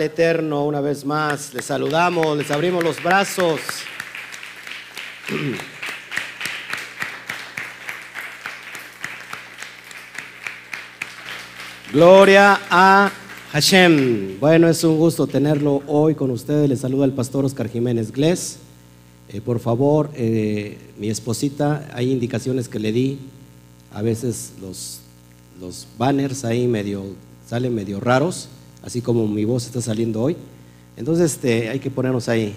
Eterno una vez más. Les saludamos, les abrimos los brazos. Gloria a Hashem. Bueno, es un gusto tenerlo hoy con ustedes. Les saluda el pastor Oscar Jiménez Glés. Eh, por favor, eh, mi esposita, hay indicaciones que le di. A veces los, los banners ahí medio, salen medio raros, así como mi voz está saliendo hoy. Entonces este, hay que ponernos ahí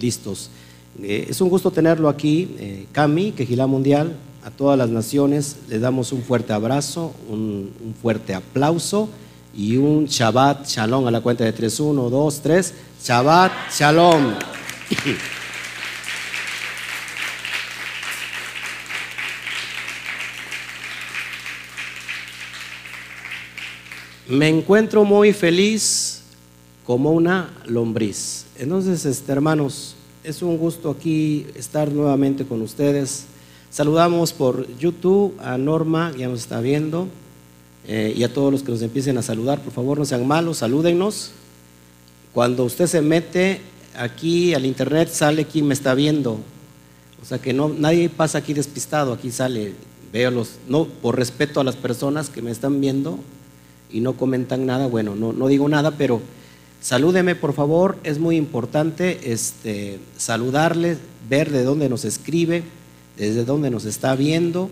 listos. Eh, es un gusto tenerlo aquí, Cami, Quejilá Mundial, a todas las naciones. Les damos un fuerte abrazo, un, un fuerte aplauso y un Shabbat Shalom a la cuenta de 3, 1, 2, 3. Shabbat Shalom. Me encuentro muy feliz como una lombriz. Entonces, este, hermanos, es un gusto aquí estar nuevamente con ustedes. Saludamos por YouTube a Norma, ya nos está viendo. Eh, y a todos los que nos empiecen a saludar, por favor no sean malos, salúdennos. Cuando usted se mete aquí al internet, sale quién me está viendo. O sea que no, nadie pasa aquí despistado, aquí sale, veo los, no, por respeto a las personas que me están viendo y no comentan nada, bueno, no, no digo nada, pero salúdeme por favor, es muy importante este, saludarle, ver de dónde nos escribe, desde dónde nos está viendo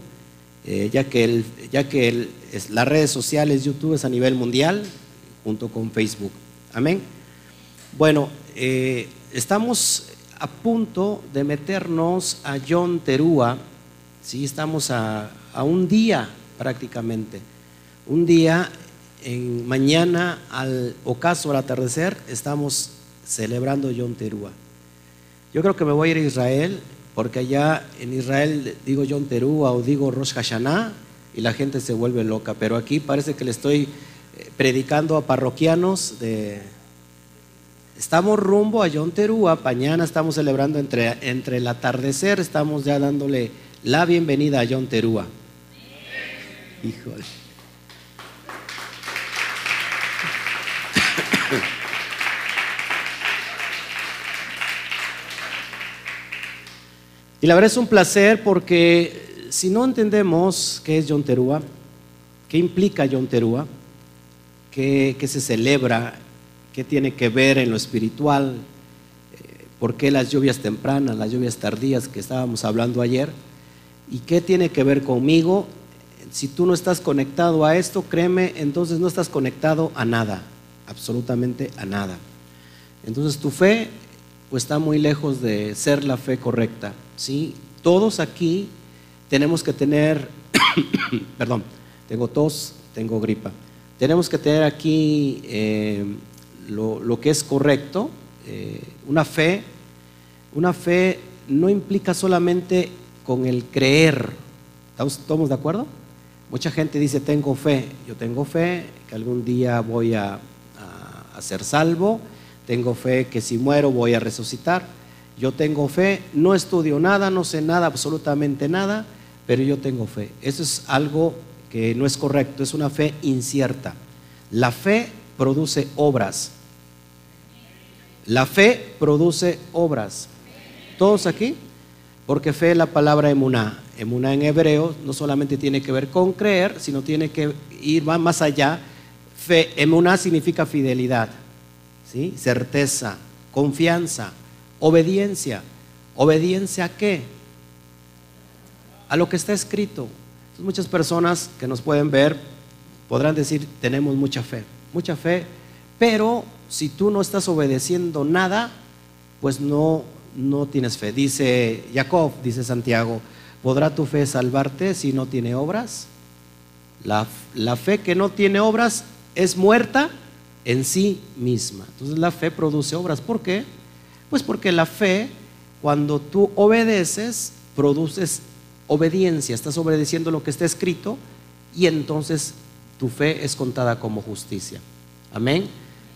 eh, ya que, el, ya que las redes sociales, YouTube es a nivel mundial, junto con Facebook. Amén. Bueno, eh, estamos a punto de meternos a John Terúa, ¿sí? estamos a, un día prácticamente, un día, en, mañana al ocaso al atardecer, estamos celebrando John Terúa. Yo creo que me voy a ir a Israel porque allá en Israel digo John Terúa o digo Rosh Hashanah y la gente se vuelve loca, pero aquí parece que le estoy eh, predicando a parroquianos de... Estamos rumbo a John Terúa, mañana estamos celebrando entre, el atardecer, estamos ya dándole la bienvenida a John Terúa. Híjole. Y la verdad es un placer porque si no entendemos qué es John Terúa, qué implica John Terúa, qué, se celebra, qué tiene que ver en lo espiritual, eh, por qué las lluvias tempranas, las lluvias tardías que estábamos hablando ayer, y qué tiene que ver conmigo, si tú no estás conectado a esto, créeme, entonces no estás conectado a nada, absolutamente a nada. Entonces tu fe pues está muy lejos de ser la fe correcta. ¿sí? Todos aquí tenemos que tener, perdón, tengo tos, tengo gripa. Tenemos que tener aquí eh, lo, que es correcto, eh, una fe. Una fe no implica solamente con el creer. ¿Estamos, de acuerdo? Mucha gente dice, tengo fe. Yo tengo fe que algún día voy a ser salvo tengo fe que si muero voy a resucitar. Yo tengo fe, no estudio nada, no sé nada, absolutamente nada, pero yo tengo fe. Eso es algo que no es correcto, es una fe incierta. La fe produce obras. La fe produce obras. ¿Todos aquí? Porque fe es la palabra emuná. Emuná en hebreo no solamente tiene que ver con creer, sino tiene que ir más allá. Fe, emuná significa fidelidad certeza, confianza, obediencia. ¿Obediencia a qué? A lo que está escrito. muchas personas que nos pueden ver podrán decir, tenemos mucha fe, mucha fe, pero si tú no estás obedeciendo nada, pues no, no tienes fe. Dice Jacob, dice Santiago, ¿podrá tu fe salvarte si no tiene obras? La, la fe que no tiene obras es muerta en sí misma. Entonces la fe produce obras. ¿Por qué? Pues porque la fe, cuando tú obedeces, produces obediencia, estás obedeciendo lo que está escrito y entonces tu fe es contada como justicia. Amén.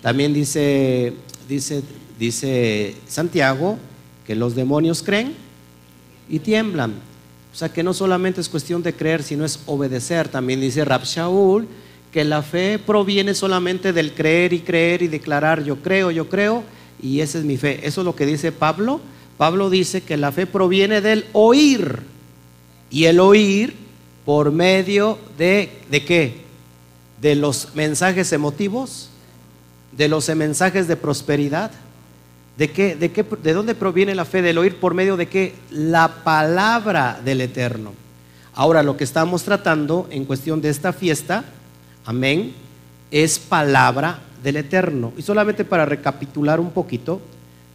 También dice, dice, dice Santiago que los demonios creen y tiemblan. O sea que no solamente es cuestión de creer, sino es obedecer. También dice Rab Shaul que la fe proviene solamente del creer y creer y declarar yo creo, yo creo, y esa es mi fe. Eso es lo que dice Pablo. Pablo dice que la fe proviene del oír. Y el oír por medio de, ¿de qué? De los mensajes emotivos, de los mensajes de prosperidad. ¿De, qué, de, qué, ¿De dónde proviene la fe? Del oír por medio de qué? La palabra del Eterno. Ahora, lo que estamos tratando en cuestión de esta fiesta, amén, es palabra del Eterno. Y solamente para recapitular un poquito,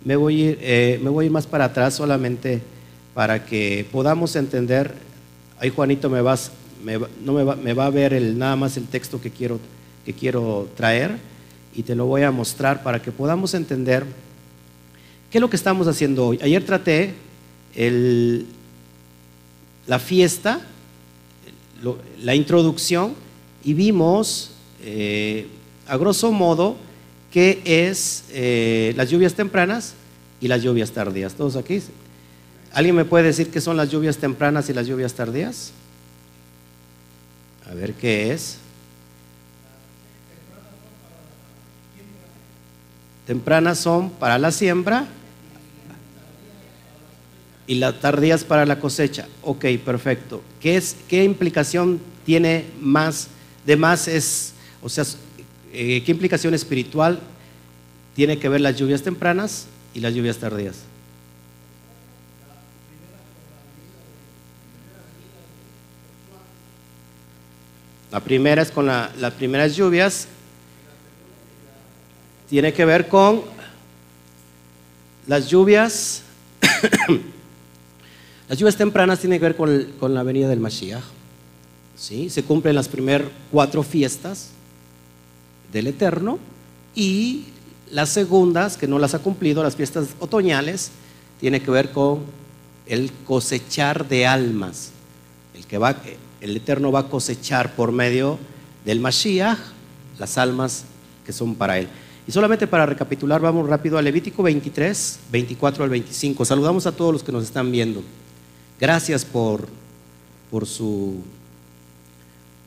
me voy a ir, eh, me voy a ir más para atrás solamente para que podamos entender. Ahí Juanito me vas, no me va, me va, a ver el, nada más el texto que quiero, que quiero traer y te lo voy a mostrar para que podamos entender qué es lo que estamos haciendo hoy. Ayer traté el, la fiesta, la introducción y vimos eh, a grosso modo qué es eh, las lluvias tempranas y las lluvias tardías. ¿Todos aquí? ¿Alguien me puede decir qué son las lluvias tempranas y las lluvias tardías? A ver qué es. Tempranas son para la siembra y las tardías para la cosecha. Ok, perfecto. ¿Qué, es, qué implicación tiene más? De más es, o sea, eh, ¿qué implicación espiritual tiene que ver las lluvias tempranas y las lluvias tardías? La primera es con las primeras lluvias, tiene que ver con las lluvias, las lluvias tempranas tienen que ver con, la venida del Mashiach. ¿Sí? Se cumplen las primeras cuatro fiestas del Eterno y las segundas, que no las ha cumplido, las fiestas otoñales, tiene que ver con el cosechar de almas. El, que va, el Eterno va a cosechar por medio del Mashiach las almas que son para Él. Y solamente para recapitular, vamos rápido a Levítico 23, 24 al 25. Saludamos a todos los que nos están viendo. Gracias por, por, su,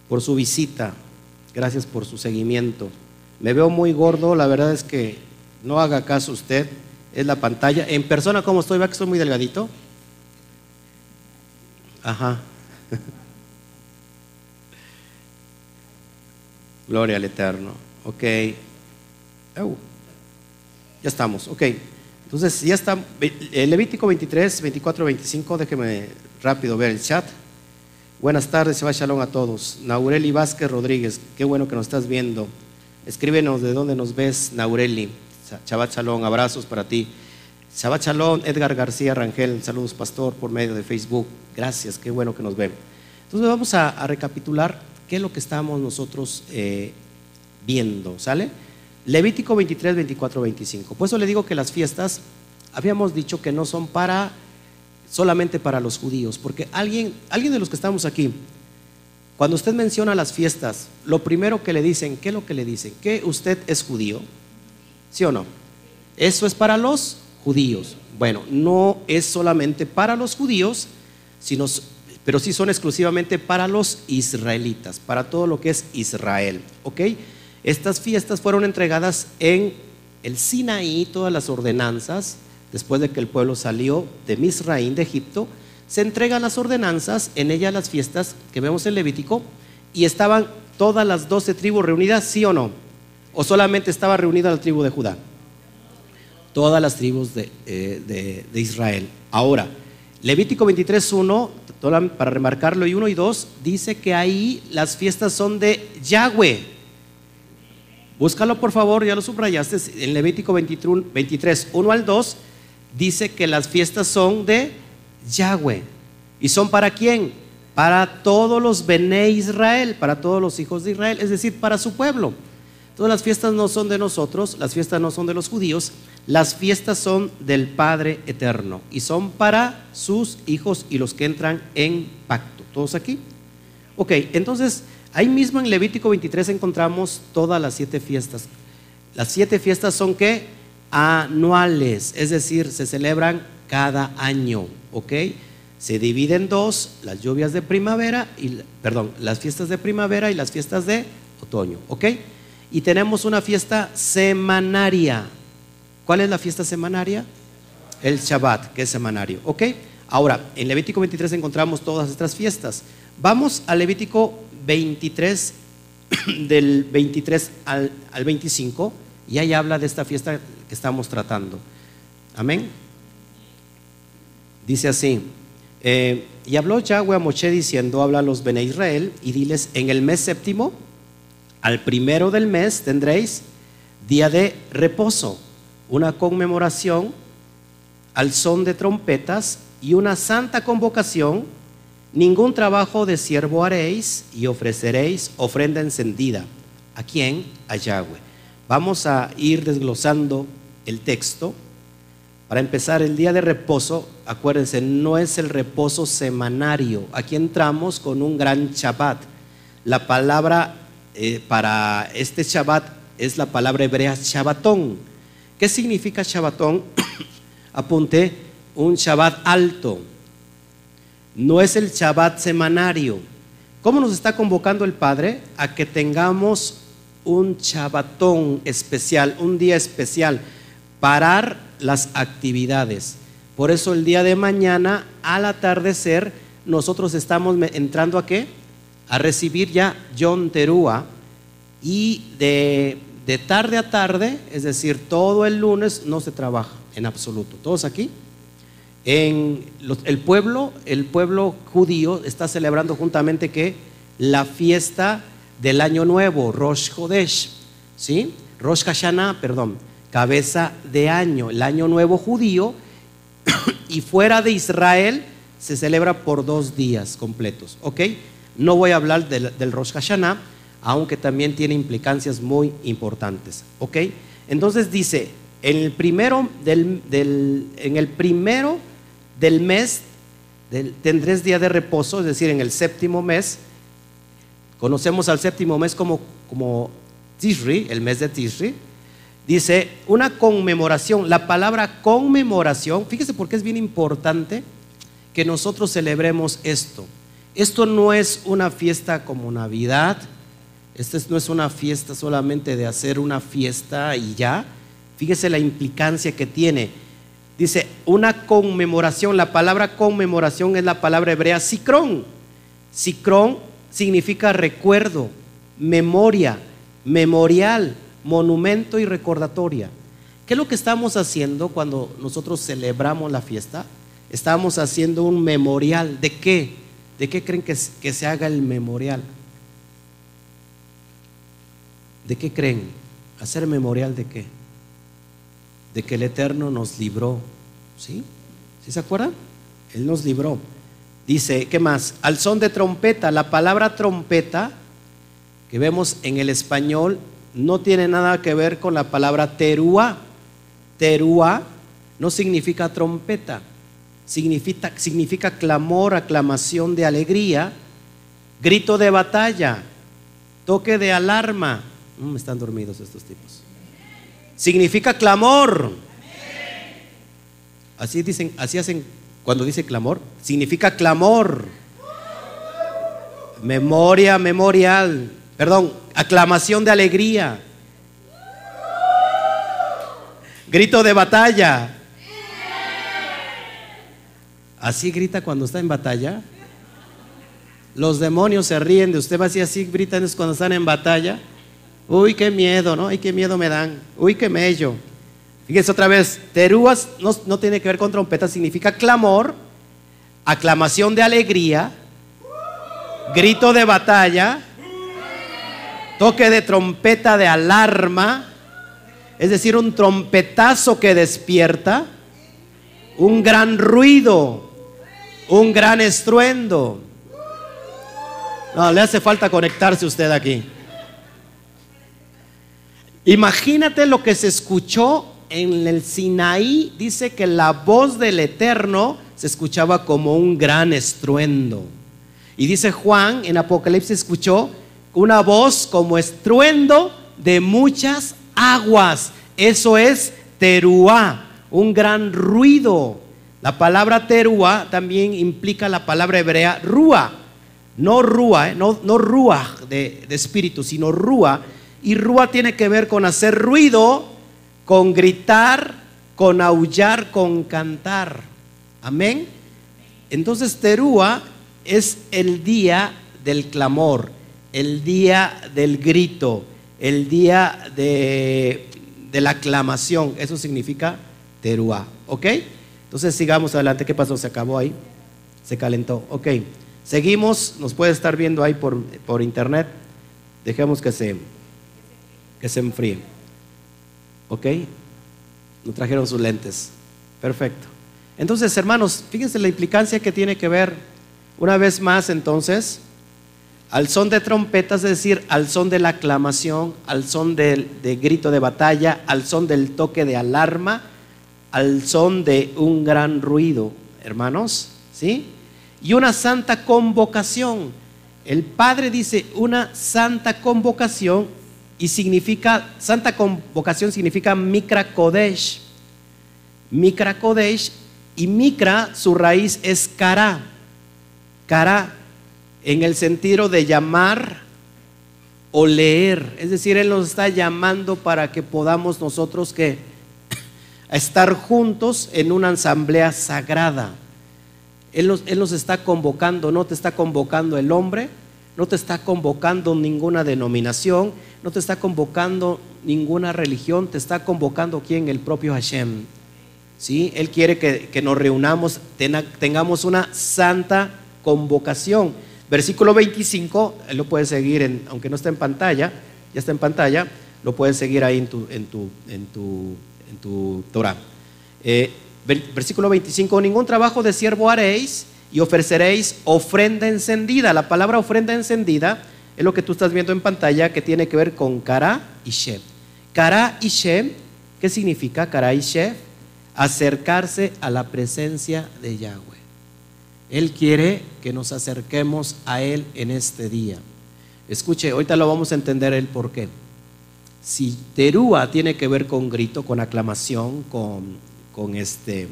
por su visita. Gracias por su seguimiento. Me veo muy gordo, la verdad es que no haga caso usted, es la pantalla. En persona, ¿cómo estoy? ¿Va que estoy muy delgadito? Ajá. Gloria al Eterno. Ok. ya estamos, ok. Entonces, ya está. Levítico 23, 24, 25. Déjeme rápido ver el chat. Buenas tardes, se Shalom a todos. Naureli Vázquez Rodríguez, qué bueno que nos estás viendo. Escríbenos de dónde nos ves, Naureli. Shabbat Shalom, abrazos para ti. Shabbat Shalom, Edgar García Rangel, saludos pastor por medio de Facebook. Gracias, qué bueno que nos ven. Entonces vamos a, recapitular qué es lo que estamos nosotros eh, viendo, ¿sale? Levítico 23, 24, 25. Por eso le digo que las fiestas, habíamos dicho que no son para solamente para los judíos, porque alguien, alguien de los que estamos aquí, cuando usted menciona las fiestas, lo primero que le dicen, ¿qué es lo que le dicen? ¿Que usted es judío? ¿Sí o no? Eso es para los judíos. Bueno, no es solamente para los judíos, sino, pero sí son exclusivamente para los israelitas, para todo lo que es Israel. ¿Ok? Estas fiestas fueron entregadas en el Sinaí, todas las ordenanzas, después de que el pueblo salió de Misraín, de Egipto, se entregan las ordenanzas, en ellas las fiestas que vemos en Levítico, y estaban todas las doce tribus reunidas, ¿sí o no? ¿O solamente estaba reunida la tribu de Judá? Todas las tribus de, eh, Israel. Ahora, Levítico 23.1, para remarcarlo, y 1 y 2, dice que ahí las fiestas son de Yahweh. Búscalo por favor, ya lo subrayaste, en Levítico 23, 1 al 2, dice que las fiestas son de Yahweh. ¿Y son para quién? Para todos los Bene Israel, para todos los hijos de Israel, es decir, para su pueblo. Todas las fiestas no son de nosotros, las fiestas no son de los judíos, las fiestas son del Padre Eterno y son para sus hijos y los que entran en pacto. ¿Todos aquí? Ok, entonces ahí mismo en Levítico 23 encontramos todas las siete fiestas. Las siete fiestas son qué? Anuales, es decir, se celebran cada año, ¿ok? Se dividen en dos, las lluvias de primavera y, perdón, las fiestas de primavera y las fiestas de otoño, ¿ok? Y tenemos una fiesta semanaria. ¿Cuál es la fiesta semanaria? El Shabbat, que es semanario, ¿ok? Ahora, en Levítico 23 encontramos todas estas fiestas. Vamos a Levítico 23, del 23 al, al 25, y ahí habla de esta fiesta que estamos tratando. Amén. Dice así, eh, y habló Yahweh a Moshe diciendo, habla a los Bene Israel y diles, en el mes séptimo, al primero del mes tendréis día de reposo, una conmemoración al son de trompetas y una santa convocación, ningún trabajo de siervo haréis y ofreceréis ofrenda encendida. ¿A quién? A Yahweh. Vamos a ir desglosando el texto. Para empezar, el día de reposo, acuérdense, no es el reposo semanario. Aquí entramos con un gran Shabbat. La palabra eh, para este Shabbat es la palabra hebrea Shabbatón. ¿Qué significa Shabbatón? Apunte, un Shabbat alto. No es el Shabbat semanario. ¿Cómo nos está convocando el Padre? A que tengamos un Shabbatón especial, un día especial, parar las actividades. Por eso el día de mañana, al atardecer, nosotros estamos entrando a qué? A recibir ya John Terúa y de, de tarde a tarde, es decir, todo el lunes no se trabaja en absoluto. ¿Todos aquí? En el pueblo, el pueblo judío está celebrando juntamente que la fiesta del año nuevo, Rosh Hodesh, ¿sí? Rosh Hashanah, perdón, cabeza de año, el año nuevo judío, y fuera de Israel se celebra por dos días completos, ¿ok? No voy a hablar del, del Rosh Hashanah, aunque también tiene implicancias muy importantes, ¿ok? Entonces dice, en el primero del, en el primero del mes tendréis día de reposo, es decir, en el séptimo mes. Conocemos al séptimo mes como, como Tishri, el mes de Tishri. Dice una conmemoración. La palabra conmemoración, fíjese por qué es bien importante que nosotros celebremos esto. Esto no es una fiesta como Navidad. Esta no es una fiesta solamente de hacer una fiesta y ya Fíjese la implicancia que tiene. Dice, una conmemoración, la palabra conmemoración es la palabra hebrea sicrón. Sicrón significa recuerdo, memoria, memorial, monumento y recordatoria. ¿Qué es lo que estamos haciendo cuando nosotros celebramos la fiesta? Estamos haciendo un memorial. ¿De qué? ¿De qué creen que, se haga el memorial? ¿De qué creen? ¿Hacer memorial de qué? de que el Eterno nos libró. ¿Sí? ¿Sí se acuerdan? Él nos libró. Dice, ¿qué más? Al son de trompeta. La palabra trompeta que vemos en el español no tiene nada que ver con la palabra terúa. Terúa no significa trompeta, significa, significa clamor, aclamación de alegría, grito de batalla, toque de alarma. Mm, están dormidos estos tipos significa clamor. Así dicen, así hacen cuando dice clamor, significa clamor. Memoria, memorial, perdón, aclamación de alegría. Grito de batalla. Así grita cuando está en batalla. Los demonios se ríen de usted, así, así gritan cuando están en batalla. Uy, qué miedo, ¿no? Ay, qué miedo me dan. Uy, qué mello. Fíjense otra vez, terúas no, tiene que ver con trompeta, significa clamor, aclamación de alegría, grito de batalla, toque de trompeta de alarma, es decir, un trompetazo que despierta, un gran ruido, un gran estruendo. No, le hace falta conectarse usted aquí. Imagínate lo que se escuchó en el Sinaí. Dice que la voz del Eterno se escuchaba como un gran estruendo. Y dice Juan en Apocalipsis escuchó una voz como estruendo de muchas aguas. Eso es teruá, un gran ruido. La palabra teruá también implica la palabra hebrea rúa. No rúa, ¿eh? no, rúa de espíritu, sino rúa. Y rúa tiene que ver con hacer ruido, con gritar, con aullar, con cantar. Amén. Entonces terúa es el día del clamor, el día del grito, el día de, la aclamación. Eso significa terúa. ¿Ok? Entonces sigamos adelante. ¿Qué pasó? ¿Se acabó ahí? Se calentó. Ok. Seguimos. Nos puede estar viendo ahí por, por internet. Dejemos que se, que se enfríe. ¿Ok? Nos trajeron sus lentes. Perfecto. Entonces, hermanos, fíjense la implicancia que tiene que ver, una vez más, entonces, al son de trompetas, es decir, al son de la aclamación, al son del de grito de batalla, al son del toque de alarma, al son de un gran ruido, hermanos, ¿sí? Y una santa convocación. El Padre dice una santa convocación y significa, santa convocación significa Mikra Kodesh. Mikra Kodesh y Mikra, su raíz es Kara. Kara, en el sentido de llamar o leer. Es decir, Él nos está llamando para que podamos nosotros que estar juntos en una asamblea sagrada. Él nos, él nos está convocando, no te está convocando el hombre, no te está convocando ninguna denominación, no te está convocando ninguna religión, te está convocando quién? El propio Hashem. ¿Sí? Él quiere que, que nos reunamos, tengamos una santa convocación. Versículo 25, él lo puedes seguir, en, aunque no está en pantalla, ya está en pantalla, lo puedes seguir ahí en tu, en tu, en tu en tu Torah. Eh, versículo 25, ningún trabajo de siervo haréis y ofreceréis ofrenda encendida. La palabra ofrenda encendida es lo que tú estás viendo en pantalla que tiene que ver con Kara y Shem. Kara y Shem, ¿qué significa Kara y Shem? Acercarse a la presencia de Yahweh. Él quiere que nos acerquemos a Él en este día. Escuche, ahorita lo vamos a entender el por qué. Si terúa tiene que ver con grito, con aclamación, con, este,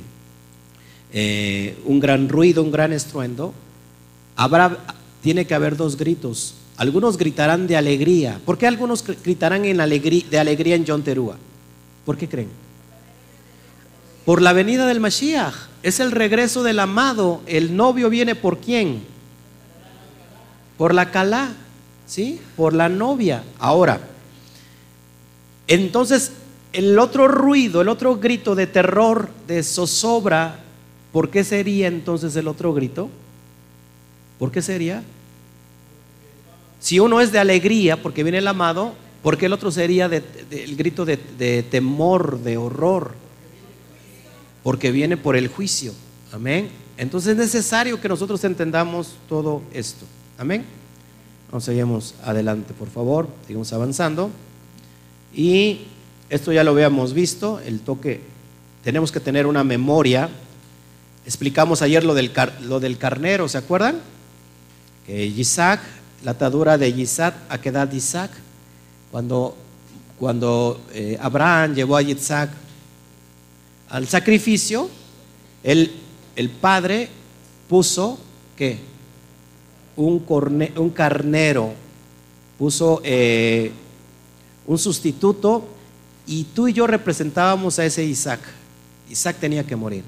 eh, un gran ruido, un gran estruendo, habrá, tiene que haber dos gritos. Algunos gritarán de alegría. ¿Por qué algunos gritarán en de alegría en John Terúa? ¿Por qué creen? Por la venida del Mashiach. Es el regreso del amado. El novio viene por quién? Por la calá, ¿sí? Por la novia. Ahora, entonces, el otro ruido, el otro grito de terror, de zozobra, ¿por qué sería entonces el otro grito? ¿Por qué sería? Si uno es de alegría porque viene el amado, ¿por qué el otro sería el grito de, temor, de horror? Porque viene por el juicio. Amén. Entonces es necesario que nosotros entendamos todo esto. Amén. Vamos, seguimos adelante, por favor. Seguimos avanzando. Y esto ya lo habíamos visto, el toque, tenemos que tener una memoria. Explicamos ayer lo del, lo del carnero, ¿se acuerdan? Que Isaac, la atadura de Isaac, ¿a qué edad Isaac? Cuando, cuando eh, Abraham llevó a Isaac al sacrificio, el, el padre puso, ¿qué? Un, un carnero, puso eh, un sustituto, y tú y yo representábamos a ese Isaac. Isaac tenía que morir,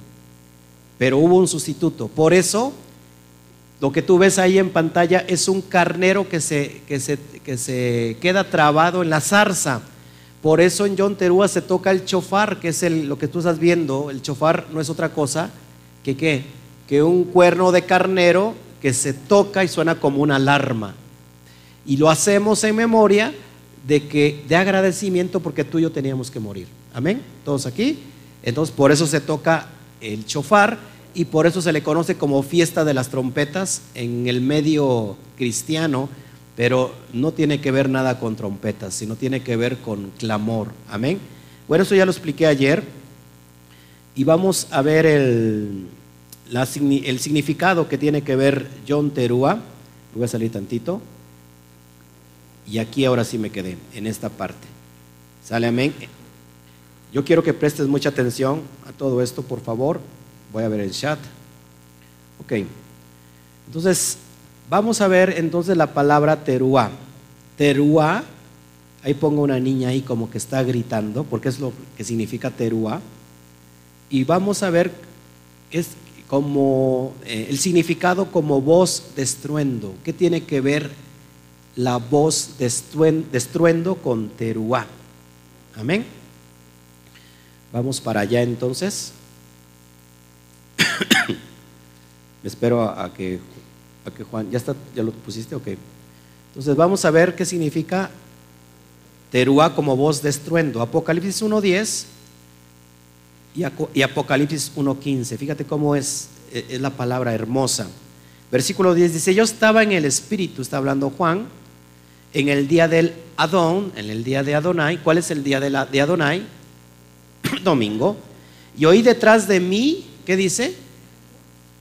pero hubo un sustituto. Por eso, lo que tú ves ahí en pantalla es un carnero que se, que se, que se queda trabado en la zarza. Por eso en John Terúa se toca el chofar, que es el, lo que tú estás viendo. El chofar no es otra cosa que qué? Que un cuerno de carnero que se toca y suena como una alarma. Y lo hacemos en memoria de que de agradecimiento porque tú y yo teníamos que morir. Amén. Todos aquí. Entonces, por eso se toca el chofar y por eso se le conoce como fiesta de las trompetas en el medio cristiano, pero no tiene que ver nada con trompetas, sino tiene que ver con clamor. Amén. Bueno, eso ya lo expliqué ayer y vamos a ver el, el significado que tiene que ver John Terúa. Voy a salir tantito. Y aquí ahora sí me quedé, en esta parte. ¿Sale amén? Yo quiero que prestes mucha atención a todo esto, por favor. Voy a ver el chat. Ok. Entonces, Vamos a ver entonces la palabra teruá. Teruá, ahí pongo una niña ahí como que está gritando, porque es lo que significa teruá. Y vamos a ver es como eh, el significado como voz de estruendo. ¿Qué tiene que ver la voz de estruendo con teruá? Amén. Vamos para allá entonces. espero a, que, a, que, Juan, ¿ya, está, ¿ya lo pusiste? Ok. Entonces vamos a ver qué significa teruá como voz de estruendo. Apocalipsis 1.10 y, Apocalipsis 1.15. Fíjate cómo es, e, es la palabra hermosa. Versículo 10 dice, yo estaba en el Espíritu, está hablando Juan, en el día del Adón, en el día de Adonai. ¿Cuál es el día de, la, de Adonai? Domingo. Y oí detrás de mí, ¿qué dice?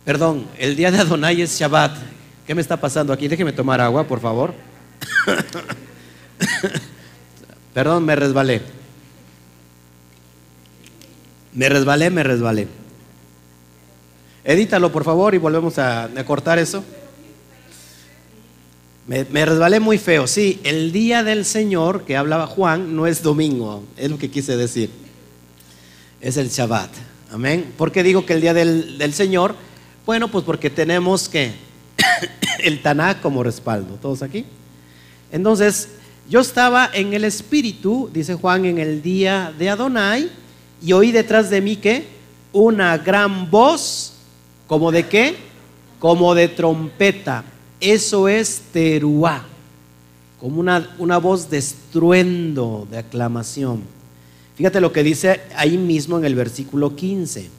Perdón, el día de Adonai es Shabbat. ¿Qué me está pasando aquí? Déjeme tomar agua, por favor. Perdón, me resbalé. Me resbalé, me resbalé. Edítalo, por favor, y volvemos a, cortar eso. Me, me, resbalé muy feo. Sí, el día del Señor que hablaba Juan no es domingo, es lo que quise decir. Es el Shabbat. Amén. ¿Por qué digo que el día del, del Señor? Bueno, pues porque tenemos que el Tanakh como respaldo. ¿Todos aquí? Entonces, yo estaba en el Espíritu, dice Juan, en el día de Adonai, y oí detrás de mí que una gran voz, como de qué? Como de trompeta. Eso es teruá, como una, una voz de estruendo, de aclamación. Fíjate lo que dice ahí mismo en el versículo 15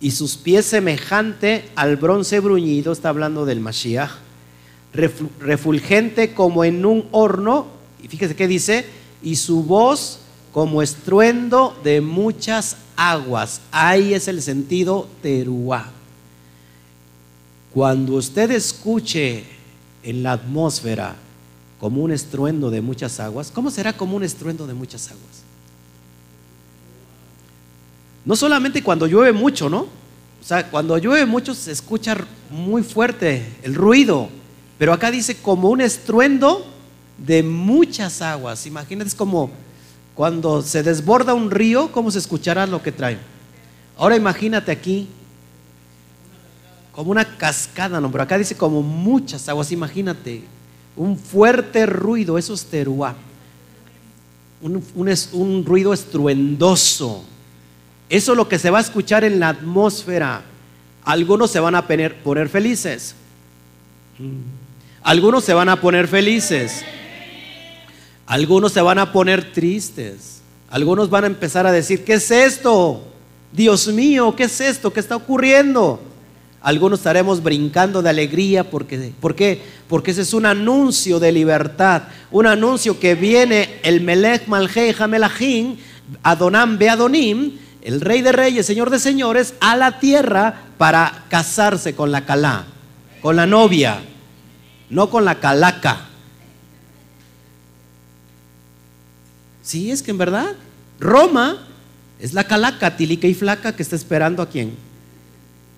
y sus pies semejante al bronce bruñido, está hablando del Mashiach, refulgente como en un horno, y fíjese qué dice, y su voz como estruendo de muchas aguas. Ahí es el sentido teruá. Cuando usted escuche en la atmósfera como un estruendo de muchas aguas, ¿cómo será como un estruendo de muchas aguas? No solamente cuando llueve mucho, ¿no? O sea, cuando llueve mucho se escucha muy fuerte el ruido, pero acá dice como un estruendo de muchas aguas. Imagínate, es como cuando se desborda un río, ¿cómo se escuchará lo que trae? Ahora imagínate aquí, como una cascada, no, pero acá dice como muchas aguas, imagínate, un fuerte ruido, eso es teruá, un, un, un ruido estruendoso. Eso es lo que se va a escuchar en la atmósfera. Algunos se van a poner, felices. Algunos se van a poner felices. Algunos se van a poner tristes. Algunos van a empezar a decir, ¿qué es esto? Dios mío, ¿qué es esto? ¿Qué está ocurriendo? Algunos estaremos brincando de alegría porque, ¿por qué? Porque ese es un anuncio de libertad, un anuncio que viene el Melech Malhei Hamelachim, Adonam Beadonim, el rey de reyes, señor de señores, a la tierra para casarse con la calá, con la novia, no con la calaca. Sí, es que en verdad, Roma es la calaca tilica y flaca que está esperando a quién?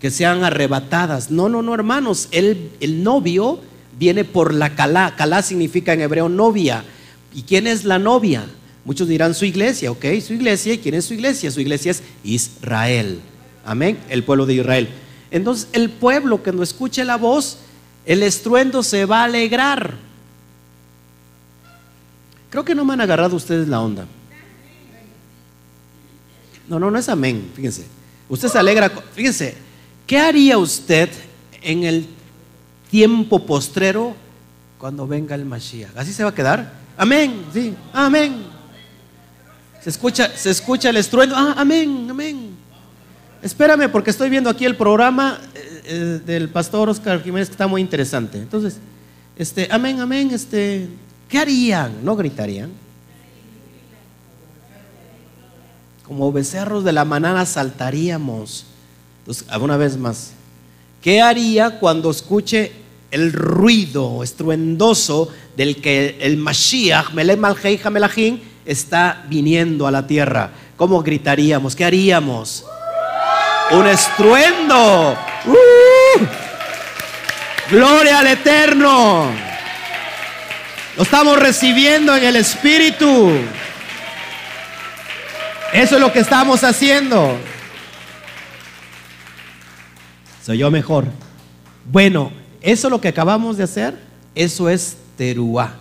Que sean arrebatadas. No, no, no, hermanos, el, el novio viene por la calá. Calá significa en hebreo novia. ¿Y quién es la novia? Muchos dirán su iglesia, ok, su iglesia. ¿Y quién es su iglesia? Su iglesia es Israel. Amén, el pueblo de Israel. Entonces, el pueblo que no escuche la voz, el estruendo se va a alegrar. Creo que no me han agarrado ustedes la onda. No, no, no es amén, fíjense. Usted se alegra, fíjense, ¿qué haría usted en el tiempo postrero cuando venga el Mashiach? ¿Así se va a quedar? Amén, sí, amén. Se escucha, se escucha el estruendo. Ah, amén, amén. Espérame porque estoy viendo aquí el programa eh, eh, del pastor Oscar Jiménez que está muy interesante. Entonces, este, amén, amén, este, ¿qué harían? ¿No gritarían? Como becerros de la manada saltaríamos. Entonces, alguna vez más. ¿Qué haría cuando escuche el ruido estruendoso del que el Mashiach, Melech Malhei está viniendo a la tierra, ¿cómo gritaríamos? ¿Qué haríamos? Un estruendo. ¡Uh! Gloria al Eterno. Lo estamos recibiendo en el Espíritu. Eso es lo que estamos haciendo. Soy yo mejor. Bueno, eso es lo que acabamos de hacer, eso es Teruá.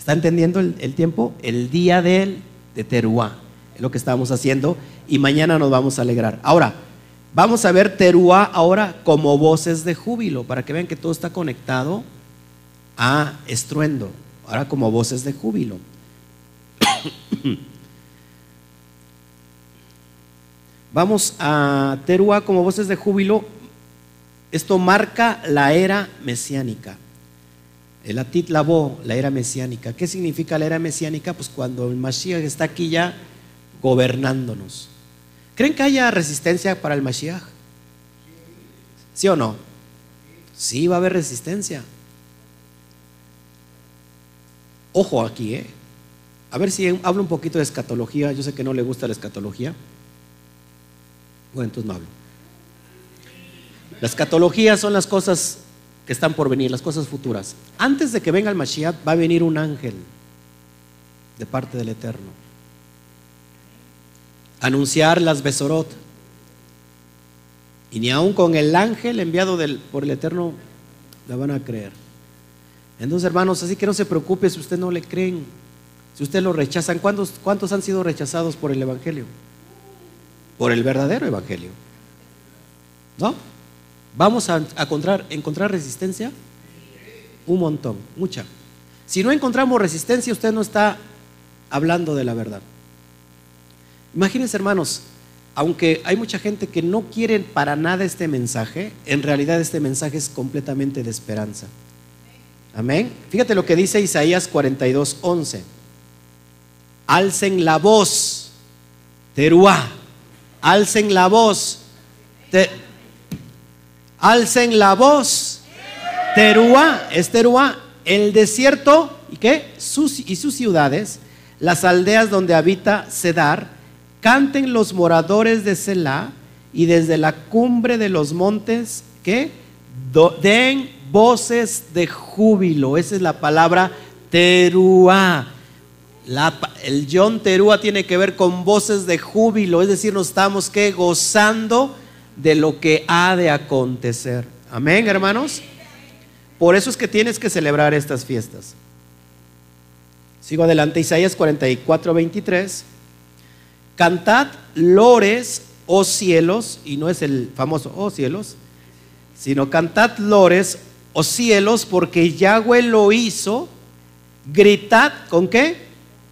¿Está entendiendo el, tiempo? El día de, de Teruá. Es lo que estamos haciendo y mañana nos vamos a alegrar. Ahora, vamos a ver Teruá ahora como voces de júbilo, para que vean que todo está conectado a estruendo, ahora como voces de júbilo. Vamos a Teruá como voces de júbilo. Esto marca la era mesiánica. El Atit Labó, la era mesiánica. ¿Qué significa la era mesiánica? Pues cuando el Mashiach está aquí ya gobernándonos. ¿Creen que haya resistencia para el Mashiach? ¿Sí o no? Sí, va a haber resistencia. Ojo aquí, ¿eh? A ver si hablo un poquito de escatología. Yo sé que no le gusta la escatología. Bueno, entonces no hablo. La escatología son las cosas están por venir, las cosas futuras. Antes de que venga el Mashiach, va a venir un ángel de parte del Eterno. Anunciar las Besorot. Y ni aun con el ángel enviado por el Eterno la van a creer. Entonces, hermanos, así que no se preocupe si usted no le creen, si usted lo rechazan. ¿Cuántos, cuántos han sido rechazados por el Evangelio? Por el verdadero Evangelio. ¿No? ¿Vamos a encontrar, resistencia? Un montón, mucha. Si no encontramos resistencia, usted no está hablando de la verdad. Imagínense, hermanos, aunque hay mucha gente que no quiere para nada este mensaje, en realidad este mensaje es completamente de esperanza. Amén. Fíjate lo que dice Isaías 42, 11. Alcen la voz, teruá. Alcen la voz. Alcen la voz. Teruá, es teruá. El desierto, ¿y qué? Sus, y sus ciudades, las aldeas donde habita Cedar, canten los moradores de Selah y desde la cumbre de los montes, ¿qué? den voces de júbilo. Esa es la palabra teruá. el John Terúa tiene que ver con voces de júbilo, es decir, nos estamos que gozando de lo que ha de acontecer. Amén, hermanos. Por eso es que tienes que celebrar estas fiestas. Sigo adelante, Isaías 44, 23. Cantad lores, oh cielos, y no es el famoso oh cielos, sino cantad lores, o cielos, porque Yahweh lo hizo, gritad, ¿con qué?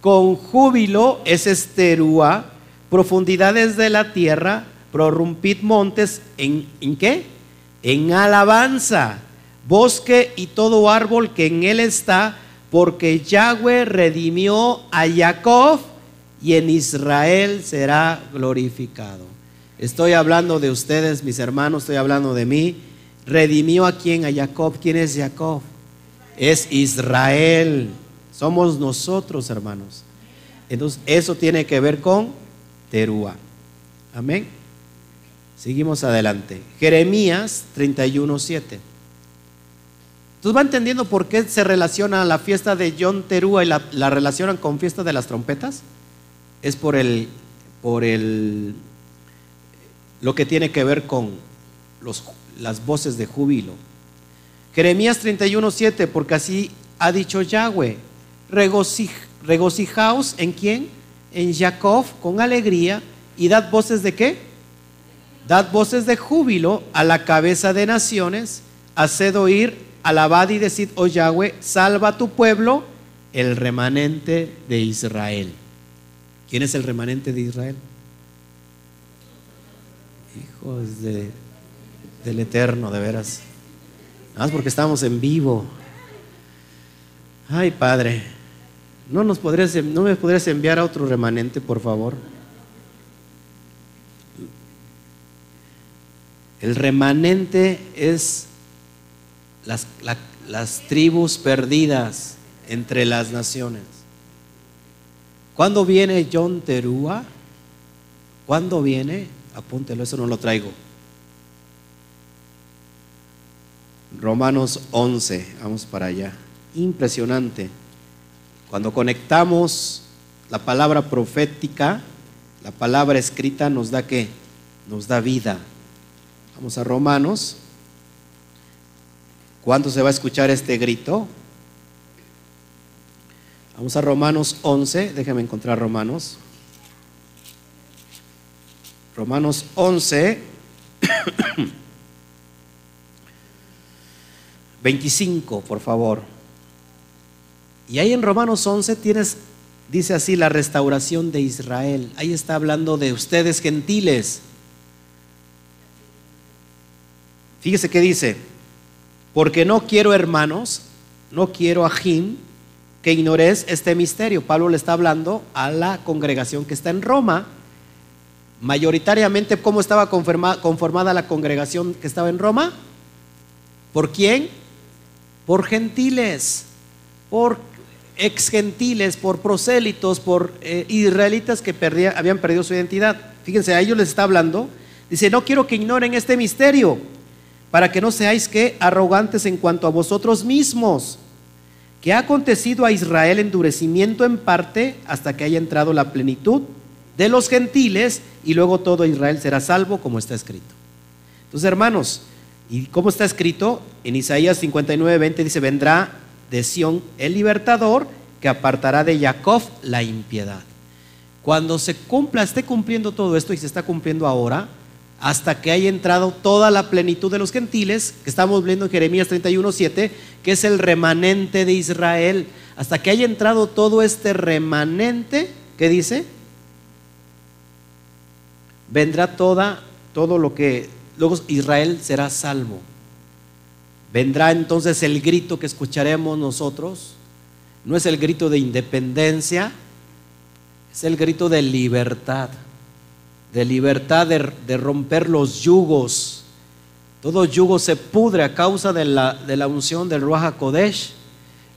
Con júbilo, es esterúa, profundidades de la tierra, prorrumpid montes, ¿en, ¿en qué? En alabanza, bosque y todo árbol que en él está, porque Yahweh redimió a Jacob y en Israel será glorificado. Estoy hablando de ustedes, mis hermanos, estoy hablando de mí redimió a quién? A Jacob. ¿Quién es Jacob? Es Israel. Somos nosotros, hermanos. Entonces, eso tiene que ver con Terúa. Amén. Seguimos adelante. Jeremías 31.7. Entonces va entendiendo por qué se relaciona la fiesta de John Terúa y la, la relacionan con fiesta de las trompetas. Es por el, por el, lo que tiene que ver con los las voces de júbilo. Jeremías 31:7, porque así ha dicho Yahweh, regocijaos en quién? En Jacob con alegría y dad voces de qué? Dad voces de júbilo a la cabeza de naciones, haced oír, alabad y decid, oh Yahweh, salva a tu pueblo, el remanente de Israel. ¿Quién es el remanente de Israel? Hijos de del Eterno, de veras. Nada más porque estamos en vivo. Ay, Padre, ¿no, nos podrías, ¿no me podrías enviar a otro remanente, por favor? El remanente es las, tribus perdidas entre las naciones. ¿Cuándo viene John Terúa? ¿Cuándo viene? Apúntelo, eso no lo traigo. Romanos 11, vamos para allá. Impresionante. Cuando conectamos la palabra profética, la palabra escrita nos da qué? Nos da vida. Vamos a Romanos. ¿Cuándo se va a escuchar este grito? Vamos a Romanos 11, déjeme encontrar Romanos. Romanos 11, 25, por favor. Y ahí en Romanos 11 tienes, dice así, la restauración de Israel. Ahí está hablando de ustedes gentiles. Fíjese qué dice, porque no quiero hermanos, no quiero a Jim, que ignores este misterio. Pablo le está hablando a la congregación que está en Roma. Mayoritariamente, ¿cómo estaba conformada la congregación que estaba en Roma? ¿Por quién? Por gentiles, por ex gentiles, por prosélitos, por eh, israelitas que habían perdido su identidad. Fíjense, a ellos les está hablando. Dice, no quiero que ignoren este misterio, para que no seáis que arrogantes en cuanto a vosotros mismos que ha acontecido a Israel endurecimiento en parte hasta que haya entrado la plenitud de los gentiles y luego todo Israel será salvo como está escrito. Entonces, hermanos, ¿y cómo está escrito? En Isaías 59, 20 dice, vendrá de Sión el libertador que apartará de Jacob la impiedad. Cuando se cumpla, esté cumpliendo todo esto y se está cumpliendo ahora, hasta que haya entrado toda la plenitud de los gentiles, que estamos viendo en Jeremías 31, 7, que es el remanente de Israel. Hasta que haya entrado todo este remanente, ¿qué dice? Vendrá toda, todo lo que, luego Israel será salvo. Vendrá entonces el grito que escucharemos nosotros. No es el grito de independencia, es el grito de libertad de libertad, de, romper los yugos. Todo yugo se pudre a causa de la, de la unción del Ruach Kodesh.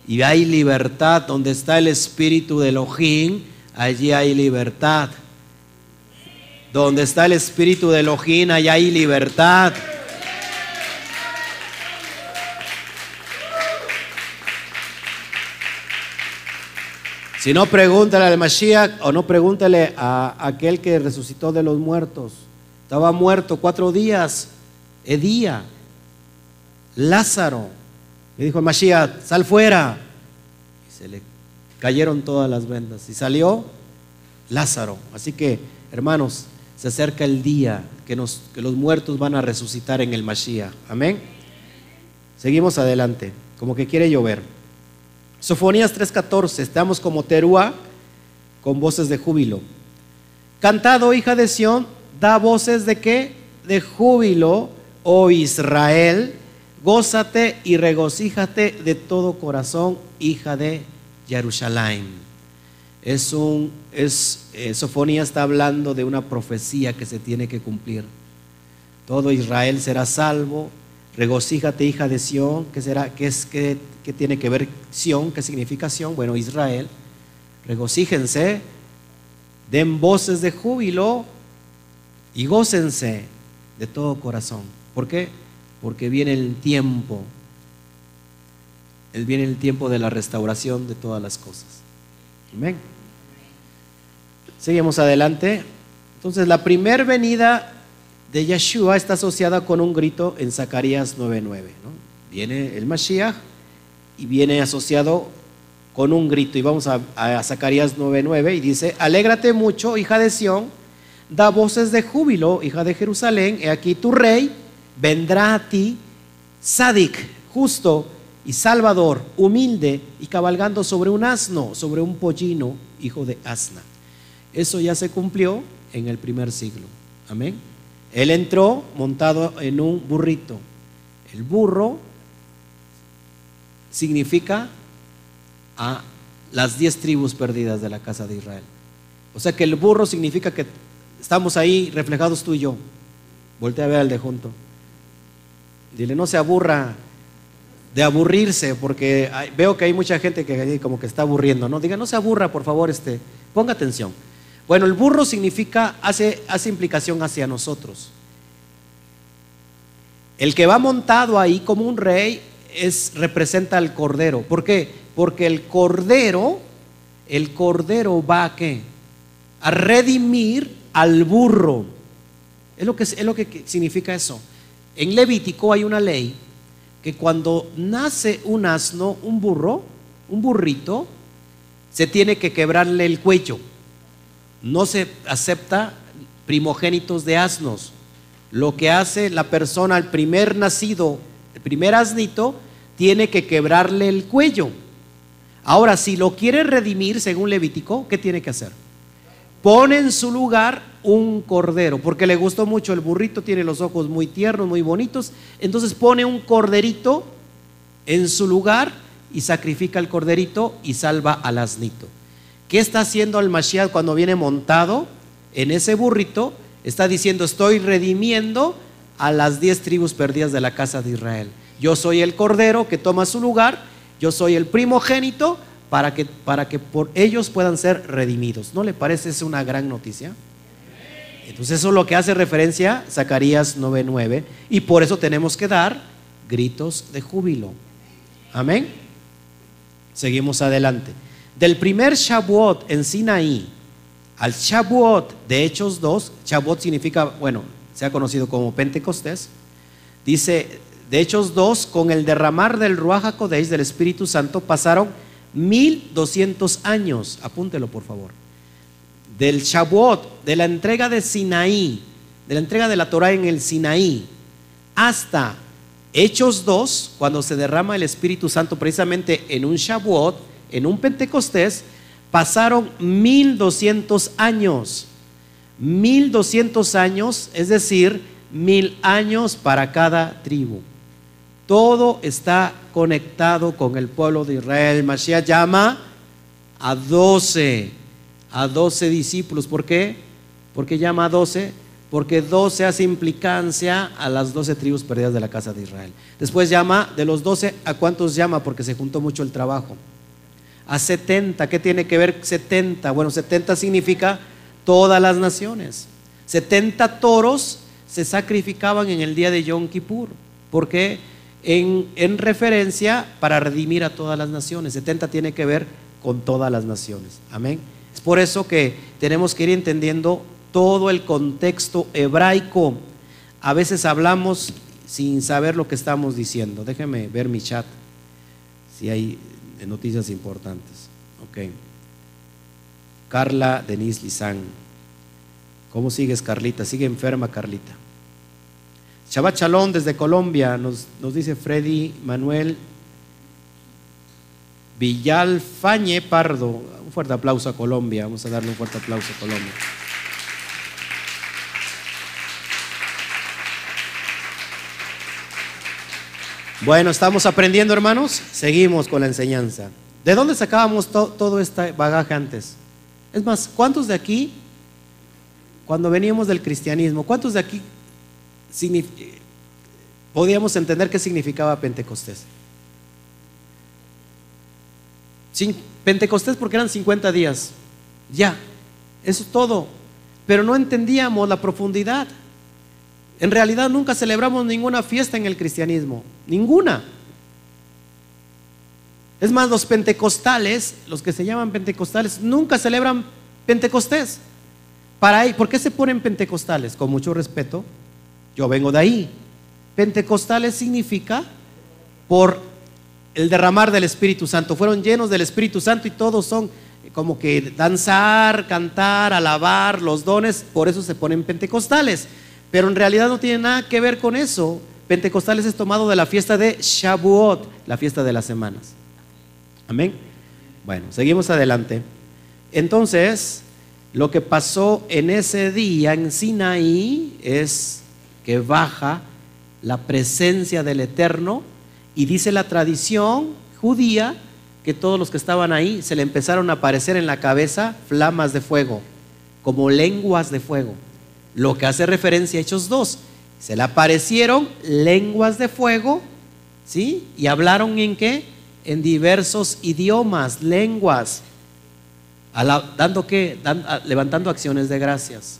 Y hay libertad. Donde está el espíritu de Elohim, allí hay libertad. Donde está el espíritu de Elohim, allí hay libertad. Si no, pregúntale al Mashiach o no pregúntale a aquel que resucitó de los muertos. Estaba muerto cuatro días, Edía, Lázaro. Le dijo al Mashiach, sal fuera. Y se le cayeron todas las vendas. Y salió Lázaro. Así que, hermanos, se acerca el día que, que los muertos van a resucitar en el Mashiach. Amén. Seguimos adelante, como que quiere llover. Sofonías 3:14, estamos como Teruá con voces de júbilo. Cantado, hija de Sión, da voces de qué? De júbilo, oh Israel, gózate y regocíjate de todo corazón, hija de Jerusalén. Es un, es, eh, Sofonía está hablando de una profecía que se tiene que cumplir. Todo Israel será salvo, regocíjate, hija de Sión, ¿qué será? ¿Qué es que tiene que ver Sión? ¿Qué significa Sión? Bueno, Israel. Regocíjense, den voces de júbilo y gócense de todo corazón. ¿Por qué? Porque viene el tiempo. Viene el tiempo de la restauración de todas las cosas. Amén. Seguimos adelante. Entonces, la primer venida de Yeshua está asociada con un grito en Zacarías 9:9. Viene el Mashiach y viene asociado con un grito. Y vamos a, a Zacarías 9:9 y dice, alégrate mucho, hija de Sión, da voces de júbilo, hija de Jerusalén, he aquí tu rey vendrá a ti, sádic, justo y salvador, humilde y cabalgando sobre un asno, sobre un pollino, hijo de asna. Eso ya se cumplió en el primer siglo. Amén. Él entró montado en un burrito. El burro significa a las diez tribus perdidas de la casa de Israel. O sea que el burro significa que estamos ahí reflejados tú y yo. Voltea a ver al de junto. Dile, no se aburra de aburrirse, porque veo que hay mucha gente que como que está aburriendo, ¿no? Diga, no se aburra, por favor, este, ponga atención. Bueno, el burro significa, hace, hace implicación hacia nosotros. El que va montado ahí como un rey es, representa al cordero. ¿Por qué? Porque el cordero, el cordero va a qué? A redimir al burro. Es lo que, es lo que significa eso. En Levítico hay una ley que cuando nace un asno, un burro, un burrito, se tiene que quebrarle el cuello. No se acepta primogénitos de asnos. Lo que hace la persona al primer nacido, el primer asnito, tiene que quebrarle el cuello. Ahora, si lo quiere redimir, según Levítico, ¿qué tiene que hacer? Pone en su lugar un cordero, porque le gustó mucho el burrito, tiene los ojos muy tiernos, muy bonitos, entonces pone un corderito en su lugar y sacrifica el corderito y salva al asnito. ¿Qué está haciendo el Mashiach cuando viene montado en ese burrito? Está diciendo, estoy redimiendo a las diez tribus perdidas de la casa de Israel. Yo soy el cordero que toma su lugar, yo soy el primogénito para que, para que por ellos puedan ser redimidos. ¿No le parece es una gran noticia? Entonces eso es lo que hace referencia Zacarías 9:9 y por eso tenemos que dar gritos de júbilo. Amén. Seguimos adelante. Del primer Shavuot en Sinaí al Shavuot de Hechos 2, Shavuot significa, bueno, se ha conocido como Pentecostés, dice, de Hechos 2, con el derramar del Ruach HaKodesh, del Espíritu Santo, pasaron 1200 años, apúntelo por favor, del Shavuot, de la entrega de Sinaí, de la entrega de la Torah en el Sinaí, hasta Hechos 2, cuando se derrama el Espíritu Santo precisamente en un Shavuot, en un Pentecostés, pasaron 1200 años. 1200 años, es decir, mil años para cada tribu. Todo está conectado con el pueblo de Israel. Mashiach llama a 12, a 12 discípulos. ¿Por qué? Porque llama a 12 porque 12 hace implicancia a las 12 tribus perdidas de la casa de Israel. Después llama, de los 12, ¿a cuántos llama? Porque se juntó mucho el trabajo. A 70, ¿qué tiene que ver 70? Bueno, 70 significa todas las naciones. 70 toros se sacrificaban en el día de Yom Kippur. ¿Por qué? En, en referencia para redimir a todas las naciones. 70 tiene que ver con todas las naciones. Amén. Es por eso que tenemos que ir entendiendo todo el contexto hebraico. A veces hablamos sin saber lo que estamos diciendo. Déjeme ver mi chat, si hay noticias importantes. Ok. Carla Denise Lizán. ¿Cómo sigues, Carlita? Sigue enferma, Carlita. Shabbat Shalom desde Colombia, nos, nos dice Freddy Manuel Villalfañe Pardo. Un fuerte aplauso a Colombia. Vamos a darle un fuerte aplauso a Colombia. Bueno, estamos aprendiendo, hermanos. Seguimos con la enseñanza. ¿De dónde sacábamos todo este bagaje antes? Es más, ¿cuántos de aquí, cuando veníamos del cristianismo, cuántos de aquí podíamos entender qué significaba Pentecostés? Pentecostés porque eran 50 días. Ya, eso es todo. Pero no entendíamos la profundidad. En realidad nunca celebramos ninguna fiesta en el cristianismo, ninguna. Es más, los pentecostales, los que se llaman pentecostales, nunca celebran Pentecostés. Para ¿Por qué se ponen pentecostales? Con mucho respeto, yo vengo de ahí. Pentecostales significa por el derramar del Espíritu Santo. Fueron llenos del Espíritu Santo y todos son como que danzar, cantar, alabar, los dones, por eso se ponen pentecostales. Pero en realidad no tiene nada que ver con eso. Pentecostales es tomado de la fiesta de Shavuot, la fiesta de las semanas. Amén. Bueno, seguimos adelante. Entonces, lo que pasó en ese día en Sinaí es que baja la presencia del Eterno y dice la tradición judía que todos los que estaban ahí se le empezaron a aparecer en la cabeza flamas de fuego, como lenguas de fuego lo que hace referencia a Hechos 2. Se le aparecieron lenguas de fuego, ¿sí? Y hablaron en qué? En diversos idiomas, lenguas, dando qué? levantando acciones de gracias.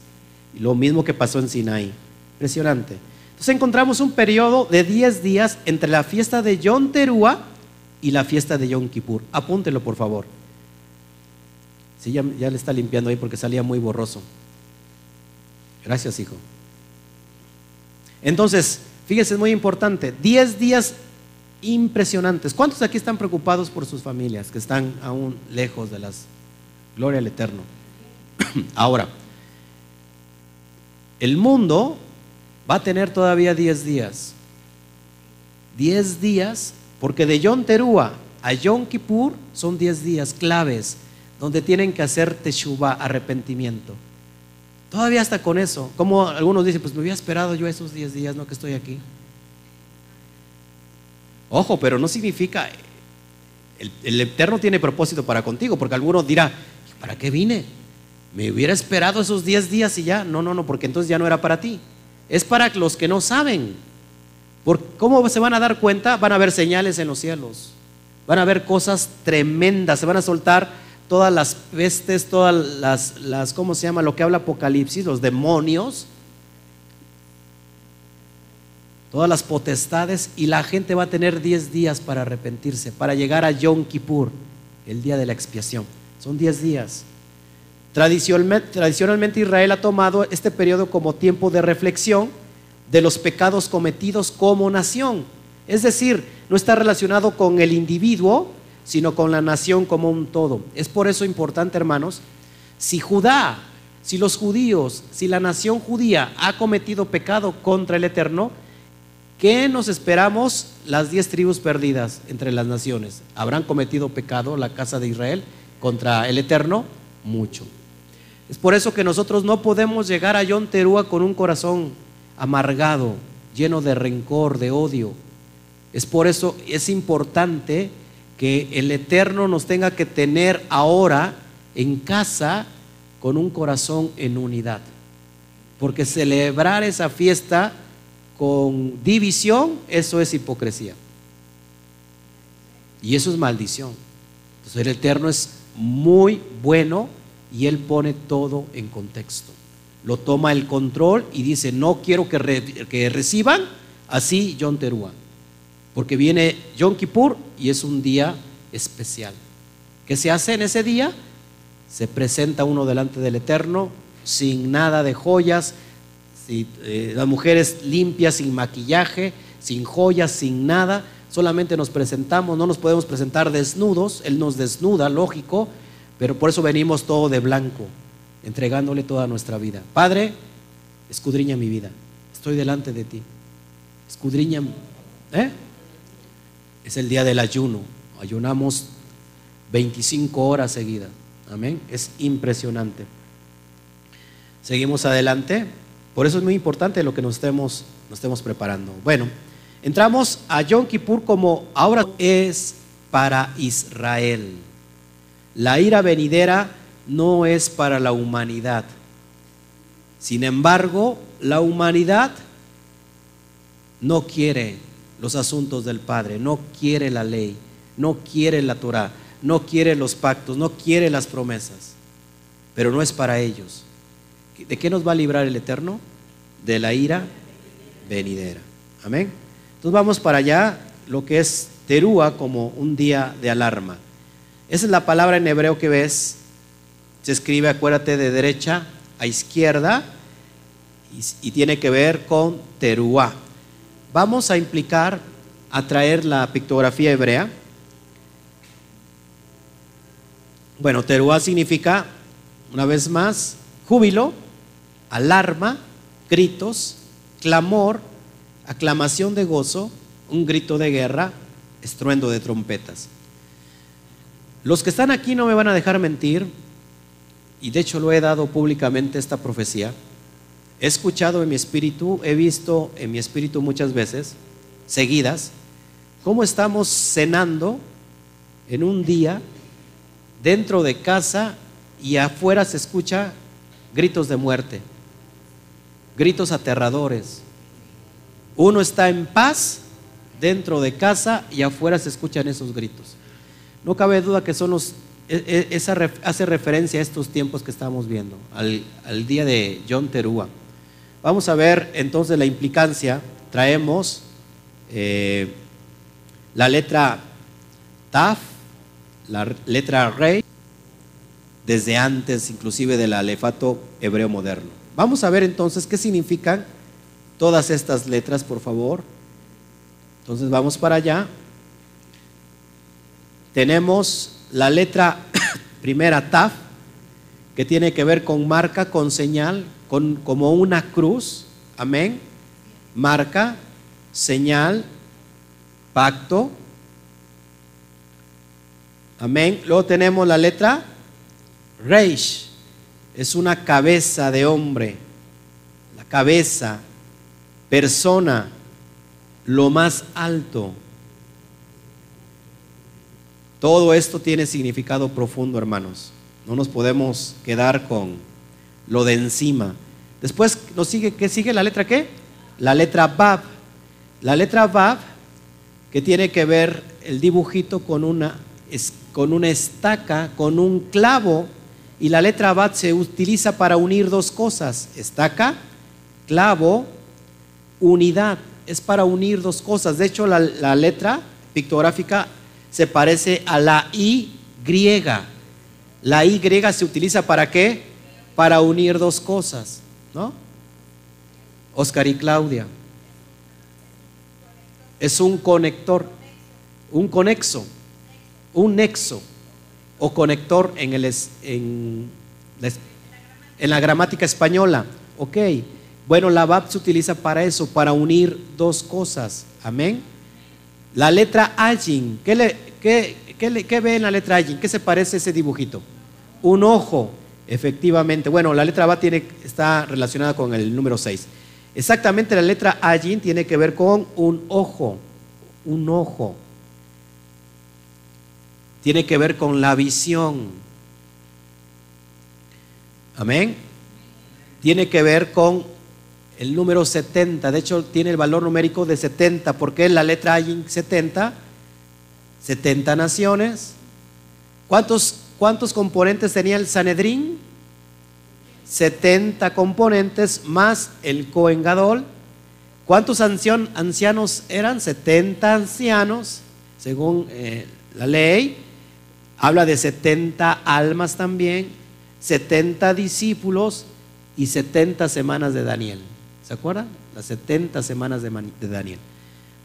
lo mismo que pasó en Sinaí. Impresionante. Entonces encontramos un periodo de 10 días entre la fiesta de Yom Teruah y la fiesta de Yom Kippur. Apúntelo, por favor. Sí, ya, ya le está limpiando ahí porque salía muy borroso. Gracias, hijo. Entonces, fíjense, es muy importante. 10 días impresionantes. ¿Cuántos aquí están preocupados por sus familias que están aún lejos de las gloria al Eterno? Ahora, el mundo va a tener todavía 10 días. 10 días, porque de Yom Teruah a Yom Kippur son 10 días claves donde tienen que hacer teshuva, arrepentimiento. Todavía hasta con eso. Como algunos dicen, pues me había esperado yo esos 10 días, no que estoy aquí. Ojo, pero no significa, el, Eterno tiene propósito para contigo, porque algunos dirán, ¿para qué vine? Me hubiera esperado esos 10 días y ya. No, no, no, porque entonces ya no era para ti. Es para los que no saben. ¿Cómo se van a dar cuenta? Van a ver señales en los cielos. Van a ver cosas tremendas. Se van a soltar todas las pestes, todas las, las ¿cómo se llama? Lo que habla Apocalipsis, los demonios. Todas las potestades. Y la gente va a tener 10 días para arrepentirse, para llegar a Yom Kippur, el día de la expiación. Son 10 días. Tradicionalmente, Israel ha tomado este periodo como tiempo de reflexión de los pecados cometidos como nación. Es decir, no está relacionado con el individuo, sino con la nación como un todo. Es por eso importante, hermanos, si Judá, si los judíos, si la nación judía ha cometido pecado contra el Eterno, ¿qué nos esperamos las diez tribus perdidas entre las naciones? ¿Habrán cometido pecado la casa de Israel contra el Eterno? Mucho. Es por eso que nosotros no podemos llegar a Yom Terúa con un corazón amargado, lleno de rencor, de odio. Es por eso es importante que el Eterno nos tenga que tener ahora en casa con un corazón en unidad. Porque celebrar esa fiesta con división, eso es hipocresía. Y eso es maldición. Entonces el Eterno es muy bueno y Él pone todo en contexto. Lo toma el control y dice, no quiero que, reciban así Yom Teruah, porque viene Yom Kippur y es un día especial. ¿Qué se hace en ese día? Se presenta uno delante del Eterno sin nada de joyas, eh, las mujeres limpias, sin maquillaje, sin joyas, sin nada, solamente nos presentamos, no nos podemos presentar desnudos, Él nos desnuda, lógico, pero por eso venimos todo de blanco, entregándole toda nuestra vida. Padre, escudriña mi vida. Estoy delante de ti. Escudriña. ¿eh? Es el día del ayuno. Ayunamos 25 horas seguidas. Amén. Es impresionante. Seguimos adelante. Por eso es muy importante lo que nos estemos, nos estemos preparando. Bueno, entramos a Yom Kippur como ahora es para Israel. La ira venidera no es para la humanidad. Sin embargo, la humanidad no quiere los asuntos del Padre, no quiere la ley, no quiere la Torah, no quiere los pactos, no quiere las promesas. Pero no es para ellos. ¿De qué nos va a librar el Eterno? De la ira venidera. Amén. Entonces vamos para allá, lo que es Terúa como un día de alarma. Esa es la palabra en hebreo que ves. Se escribe, acuérdate, de derecha a izquierda y, tiene que ver con teruá. Vamos a implicar, a traer la pictografía hebrea. Bueno, teruá significa, una vez más, júbilo, alarma, gritos, clamor, aclamación de gozo, un grito de guerra, estruendo de trompetas. Los que están aquí no me van a dejar mentir, y de hecho lo he dado públicamente esta profecía. He escuchado en mi espíritu, he visto en mi espíritu muchas veces, seguidas, cómo estamos cenando en un día dentro de casa y afuera se escucha gritos de muerte, gritos aterradores. Uno está en paz dentro de casa y afuera se escuchan esos gritos. No cabe duda que son los, e, e, esa hace referencia a estos tiempos que estamos viendo, al, día de John Terúa. Vamos a ver entonces la implicancia traemos eh, la letra Taf, la letra Rey, desde antes inclusive del alefato hebreo moderno. Vamos a ver entonces qué significan todas estas letras, por favor. Entonces vamos para allá. Tenemos la letra primera Taf, que tiene que ver con marca, con señal, con, como una cruz. Amén. Marca, señal, pacto. Amén. Luego tenemos la letra Reish. Es una cabeza de hombre. La cabeza, persona, lo más alto. Todo esto tiene significado profundo, hermanos. No nos podemos quedar con lo de encima. Después nos sigue, ¿qué sigue? ¿La letra qué? La letra Bab. La letra Bab, que tiene que ver el dibujito con una, con una estaca, con un clavo. Y la letra Bab se utiliza para unir dos cosas. Estaca, clavo, unidad. Es para unir dos cosas. De hecho, la, la letra pictográfica se parece a la Y griega. La Y se utiliza para qué? Para unir dos cosas, ¿no? Oscar y Claudia. Es un conector, un conexo, un nexo o conector en, el, en, en la gramática española. Ok, bueno, la VAP se utiliza para eso, para unir dos cosas. Amén. La letra Ajin, ¿qué, le, qué, ve en la letra Ajin? ¿Qué se parece ese dibujito? Un ojo, efectivamente. Bueno, la letra Ba tiene, está relacionada con el número 6. Exactamente, la letra Ajin tiene que ver con un ojo, un ojo. Tiene que ver con la visión. Amén. Tiene que ver con el número 70. De hecho, tiene el valor numérico de 70, porque la letra Ayin 70, 70 naciones. ¿Cuántos, cuántos componentes tenía el Sanedrín? 70 componentes más el Cohen Gadol. ¿Cuántos ancianos eran? 70 ancianos, según eh, la ley. Habla de 70 almas también, 70 discípulos y 70 semanas de Daniel. ¿Se acuerdan? Las 70 semanas de, Daniel.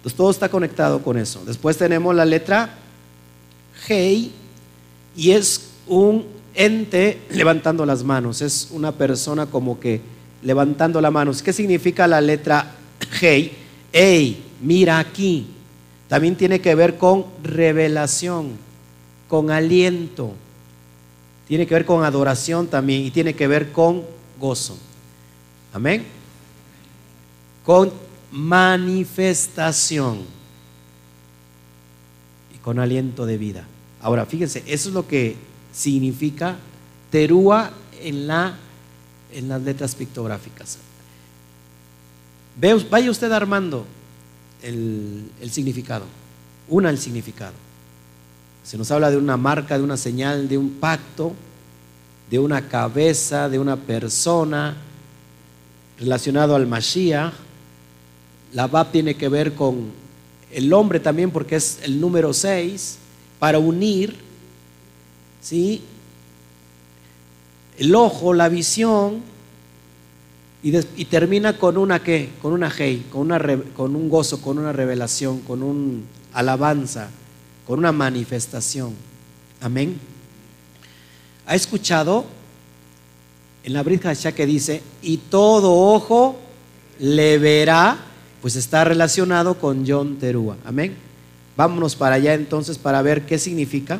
Entonces todo está conectado con eso. Después tenemos la letra Hei y es un ente levantando las manos. Es una persona como que levantando las manos. ¿Qué significa la letra Hei? Hey, mira aquí. También tiene que ver con revelación, con aliento. Tiene que ver con adoración también y tiene que ver con gozo. Amén con manifestación y con aliento de vida. Ahora, fíjense, eso es lo que significa terúa en, la, en las letras pictográficas. vaya usted armando el, el significado, una el significado. Se nos habla de una marca, de una señal, de un pacto, de una cabeza, de una persona relacionado al Mashiach, la Bab tiene que ver con el hombre también porque es el número 6 para unir, ¿sí? El ojo, la visión y, termina con una qué, con una hey, con, una, con un gozo, con una revelación, con un alabanza, con una manifestación. Amén. ¿Ha escuchado en la Brit que dice, y todo ojo le verá pues está relacionado con John Terúa. Amén. Vámonos para allá entonces para ver qué significa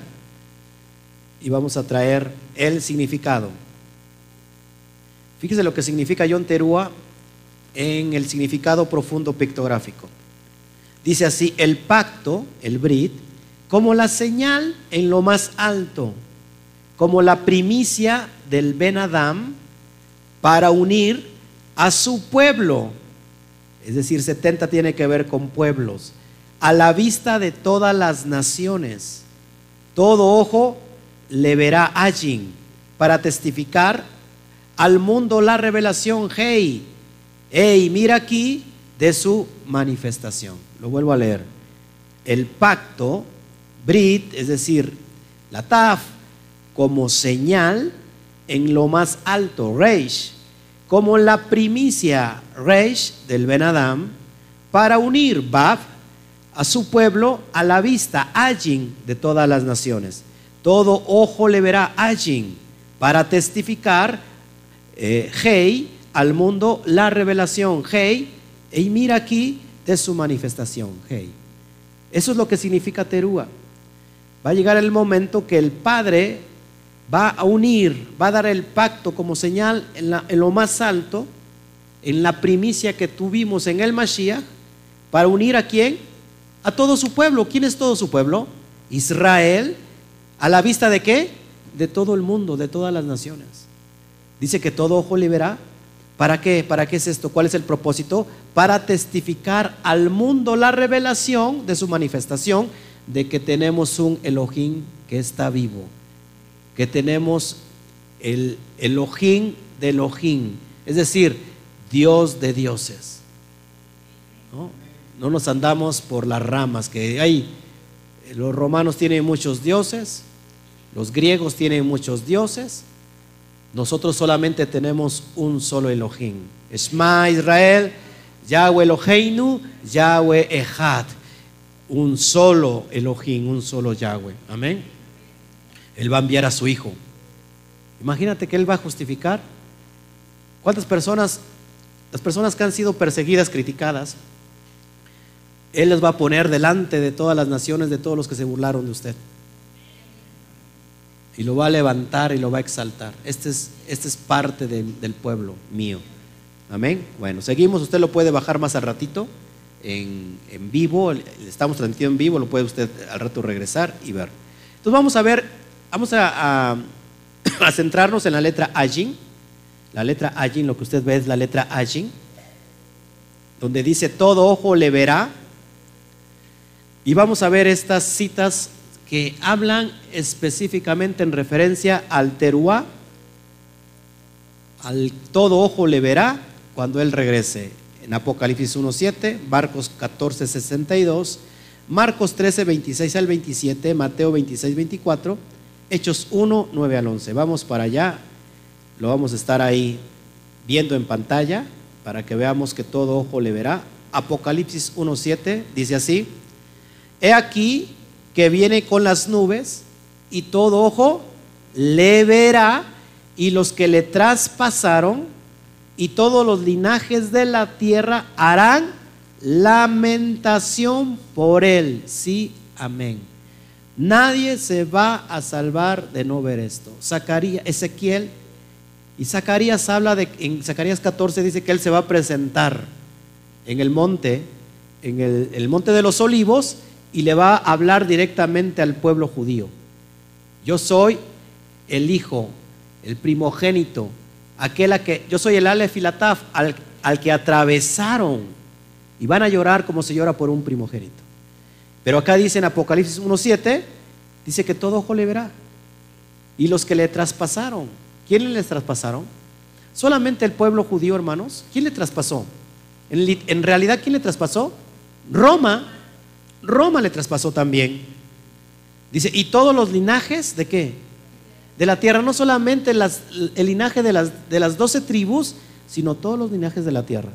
y vamos a traer el significado. Fíjese lo que significa John Terúa en el significado profundo pictográfico. Dice así, el pacto, el Brit, como la señal en lo más alto, como la primicia del Ben Adam para unir a su pueblo es decir, 70 tiene que ver con pueblos, a la vista de todas las naciones. Todo ojo le verá allí para testificar al mundo la revelación. Hey, hey, mira aquí, de su manifestación. Lo vuelvo a leer. El pacto, Brit, es decir, la Taf, como señal en lo más alto, Reish, como la primicia, Reish, del Ben Adam, para unir Bab a su pueblo a la vista, Ajin, de todas las naciones. Todo ojo le verá Ajin para testificar, eh, Hei, al mundo la revelación, Hei, y mira aquí de su manifestación, Hei. Eso es lo que significa Terúa. Va a llegar el momento que el Padre va a unir, va a dar el pacto como señal en, en lo más alto, en la primicia que tuvimos en el Mashiach, para unir a quién? A todo su pueblo. ¿Quién es todo su pueblo? Israel, a la vista de qué? De todo el mundo, de todas las naciones. Dice que todo ojo le. ¿Para qué? ¿Para qué es esto? ¿Cuál es el propósito? Para testificar al mundo la revelación de su manifestación de que tenemos un Elohim que está vivo, que tenemos el Elohim de Elohim, es decir, Dios de dioses. ¿No? no nos andamos por las ramas, que hay, los romanos tienen muchos dioses, los griegos tienen muchos dioses, nosotros solamente tenemos un solo Elohim. Esma Israel, Yahweh Eloheinu, Yahweh Echad. Un solo Elohim, un solo Yahweh. Amén. Él va a enviar a su hijo. Imagínate que él va a justificar. ¿Cuántas personas, las personas que han sido perseguidas, criticadas, él les va a poner delante de todas las naciones, de todos los que se burlaron de usted? y lo va a levantar y lo va a exaltar. Este es, este es parte del pueblo mío. Amén. Bueno, seguimos. Usted lo puede bajar más al ratito en, vivo. Estamos transmitiendo en vivo. Lo puede usted al rato regresar y ver. Entonces vamos a ver, vamos a, centrarnos en la letra Ajin. La letra Ajin, lo que usted ve es la letra Ajin, donde dice todo ojo le verá. Y vamos a ver estas citas que hablan específicamente en referencia al teruá, al todo ojo le verá cuando Él regrese. En Apocalipsis 1.7, Marcos 14.62, Marcos 13, 26 al 27, Mateo 26, 24, Hechos 1, 9 al 11. Vamos para allá, lo vamos a estar ahí viendo en pantalla para que veamos que todo ojo le verá. Apocalipsis 1.7 dice así, he aquí que viene con las nubes y todo ojo le verá y los que le traspasaron y todos los linajes de la tierra harán lamentación por él. Sí, amén. Nadie se va a salvar de no ver esto. Zacarías, Ezequiel y Zacarías habla de, en Zacarías 14 dice que él se va a presentar en el monte, en el, monte de los olivos, y le va a hablar directamente al pueblo judío. Yo soy el hijo, el primogénito, aquel a que yo soy el Aleph y al, al que atravesaron y van a llorar como se llora por un primogénito. Pero acá dice en Apocalipsis 1.7, dice que todo ojo le verá. Y los que le traspasaron, ¿quién les traspasaron? Solamente el pueblo judío, hermanos. ¿Quién le traspasó? En, realidad, ¿quién le traspasó? Roma Roma le traspasó también. Dice, y todos los linajes de qué? De la tierra, no solamente el linaje de las, de las doce tribus, sino todos los linajes de la tierra.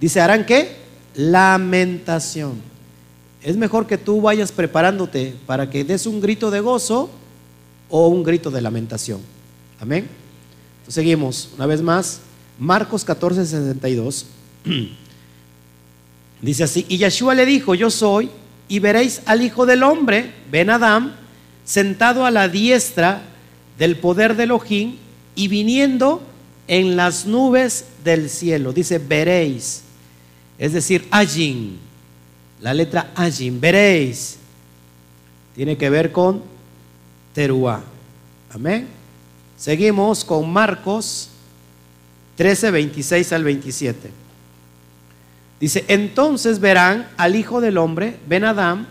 Dice, ¿harán qué? Lamentación. Es mejor que tú vayas preparándote para que des un grito de gozo o un grito de lamentación. Amén. seguimos una vez más. Marcos 14, 62. Dice así, y Yeshua le dijo, yo soy y veréis al Hijo del Hombre, Ben Adam, sentado a la diestra del poder de Elohim y viniendo en las nubes del cielo. Dice, veréis. Es decir, Ajin. La letra Ajin, veréis. Tiene que ver con Teruá. Amén. Seguimos con Marcos 13, 26 al 27. Dice, entonces verán al Hijo del Hombre, Ben Adam,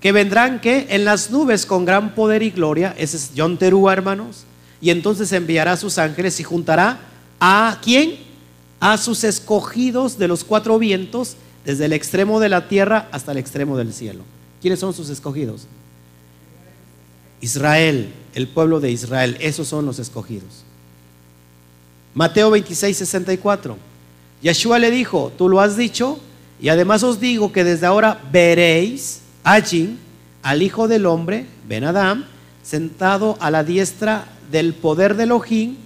que vendrán que en las nubes con gran poder y gloria, ese es John Terúa, hermanos, y entonces enviará a sus ángeles y juntará a quién? a sus escogidos de los cuatro vientos, desde el extremo de la tierra hasta el extremo del cielo. ¿Quiénes son sus escogidos? Israel, el pueblo de Israel, esos son los escogidos. Mateo 26, 64. Yeshua le dijo, tú lo has dicho, y además os digo que desde ahora veréis allí al Hijo del Hombre, Ben Adam, sentado a la diestra del poder de Elohim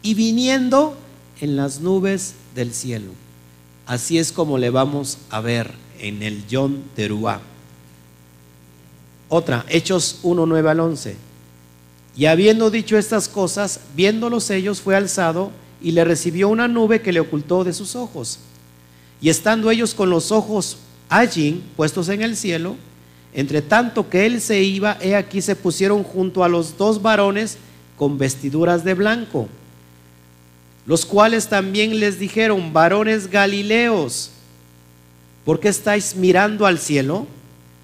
y viniendo en las nubes del cielo. Así es como le vamos a ver en el Yom Teruá. Otra, Hechos 1, 9 al 11. Y habiendo dicho estas cosas, viéndolos ellos, fue alzado y le recibió una nube que le ocultó de sus ojos. Y estando ellos con los ojos allí, puestos en el cielo, entre tanto que él se iba, he aquí se pusieron junto a los dos varones con vestiduras de blanco, los cuales también les dijeron, varones galileos, ¿por qué estáis mirando al cielo?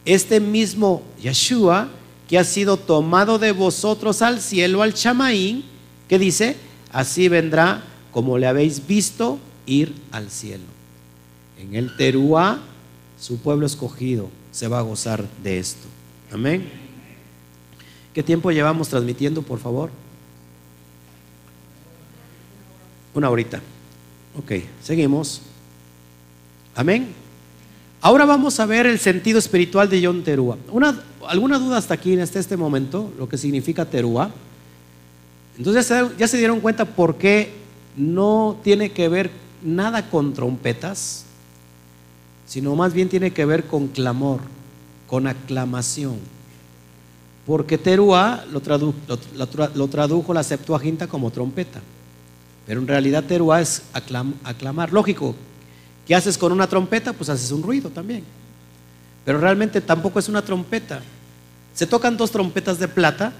este mismo Yeshua que ha sido tomado de vosotros al cielo, al chamaín, que dice, así vendrá como le habéis visto ir al cielo. En el Teruá, su pueblo escogido se va a gozar de esto. Amén. ¿Qué tiempo llevamos transmitiendo, por favor? Una horita. Ok, seguimos. Amén. Ahora vamos a ver el sentido espiritual de Teruah. Una, ¿Alguna duda hasta aquí, en este momento, lo que significa Teruah? Entonces ya se dieron cuenta por qué no tiene que ver nada con trompetas, sino más bien tiene que ver con clamor, con aclamación. Porque Teruah lo, lo, tradujo la Septuaginta como trompeta. Pero en realidad Teruah es aclamar. Lógico, ¿Qué haces con una trompeta? Pues haces un ruido también. Pero realmente tampoco es una trompeta. Se tocan dos trompetas de plata,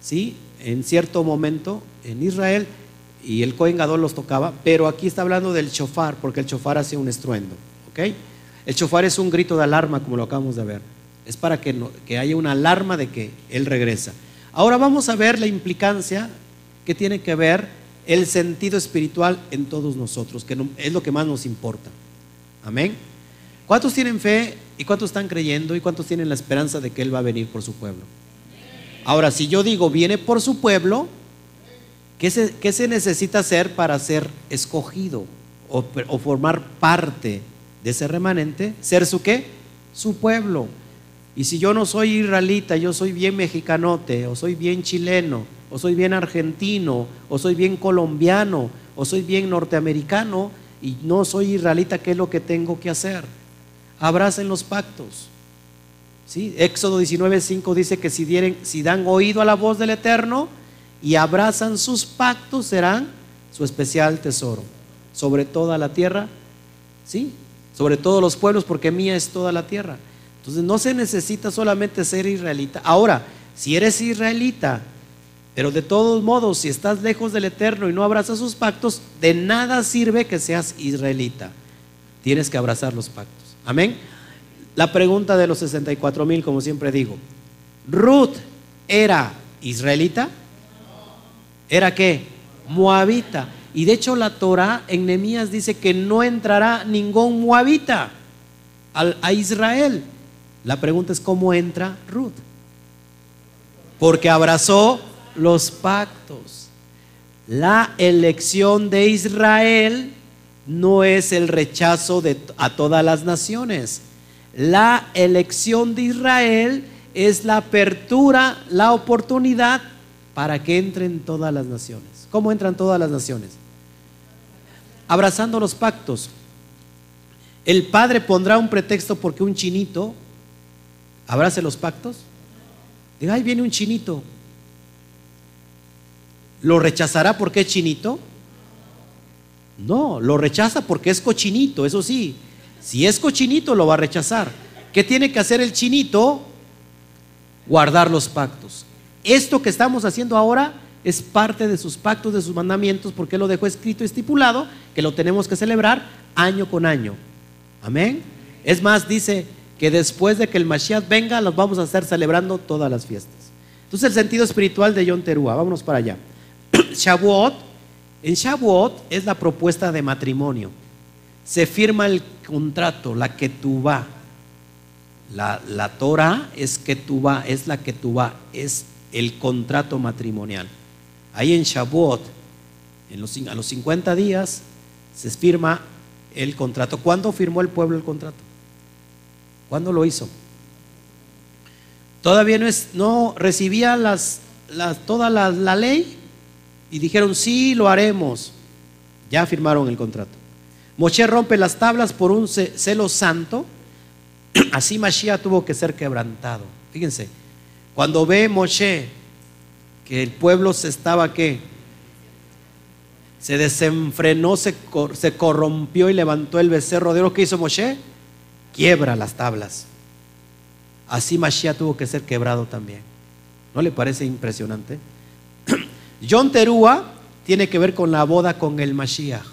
¿sí? En cierto momento en Israel y el Cohen Gadol los tocaba, pero aquí está hablando del chofar, porque el chofar hace un estruendo, ¿ok? El chofar es un grito de alarma, como lo acabamos de ver. Es para que, que haya una alarma de que Él regresa. Ahora vamos a ver la implicancia que tiene que ver el sentido espiritual en todos nosotros, que es lo que más nos importa. Amén. ¿Cuántos tienen fe y cuántos están creyendo y cuántos tienen la esperanza de que Él va a venir por su pueblo? Ahora, si yo digo viene por su pueblo, ¿qué se, qué se necesita hacer para ser escogido o, o formar parte de ese remanente? ¿Ser su qué? Su pueblo. Y si yo no soy israelita, yo soy bien mexicanote, o soy bien chileno, o soy bien argentino, o soy bien colombiano, o soy bien norteamericano, y no soy israelita, ¿qué es lo que tengo que hacer? Abracen los pactos. ¿Sí? Éxodo 19:5 dice que si, dieren, si dan oído a la voz del Eterno y abrazan sus pactos, serán su especial tesoro sobre toda la tierra, ¿sí? Sobre todos los pueblos, porque mía es toda la tierra. Entonces no se necesita solamente ser israelita. Ahora, si eres israelita, pero de todos modos, si estás lejos del Eterno y no abrazas sus pactos, de nada sirve que seas israelita. Tienes que abrazar los pactos. Amén. La pregunta de los 64 mil, como siempre digo, ¿Ruth era israelita? ¿Era qué? Moabita. Y de hecho la Torah en Nehemías dice que no entrará ningún moabita a Israel. La pregunta es cómo entra Ruth. Porque abrazó los pactos. La elección de Israel no es el rechazo a todas las naciones. La elección de Israel es la apertura, la oportunidad para que entren todas las naciones. ¿Cómo entran todas las naciones? Abrazando los pactos. El padre pondrá un pretexto porque un chinito abrace los pactos. Diga, ahí viene un chinito. ¿Lo rechazará porque es chinito? No, lo rechaza porque es cochinito, eso sí. Si es cochinito, lo va a rechazar. ¿Qué tiene que hacer el chinito? Guardar los pactos. Esto que estamos haciendo ahora es parte de sus pactos, de sus mandamientos, porque lo dejó escrito, estipulado, que lo tenemos que celebrar año con año. Amén. Es más, dice que después de que el Mashiach venga, los vamos a estar celebrando todas las fiestas. Entonces, el sentido espiritual de Yom Teruah, vámonos para allá. Shavuot En Shavuot es la propuesta de matrimonio. Se firma el contrato, la que tú va. La, la Torah es es la que tú va, es el contrato matrimonial. Ahí en Shavuot, en los, a los 50 días, se firma el contrato. ¿Cuándo firmó el pueblo el contrato? ¿Cuándo lo hizo? Todavía no, es, no recibía toda la ley y dijeron, sí, lo haremos. Ya firmaron el contrato. Moshe rompe las tablas por un celo santo. Así Mashiach tuvo que ser quebrantado. Fíjense, cuando ve Moshe que el pueblo se estaba que se desenfrenó, se, corrompió y levantó el becerro de oro que hizo Moshe, quiebra las tablas. Así Mashiach tuvo que ser quebrado también. ¿No le parece impresionante? John Terúa tiene que ver con la boda con el Mashiach.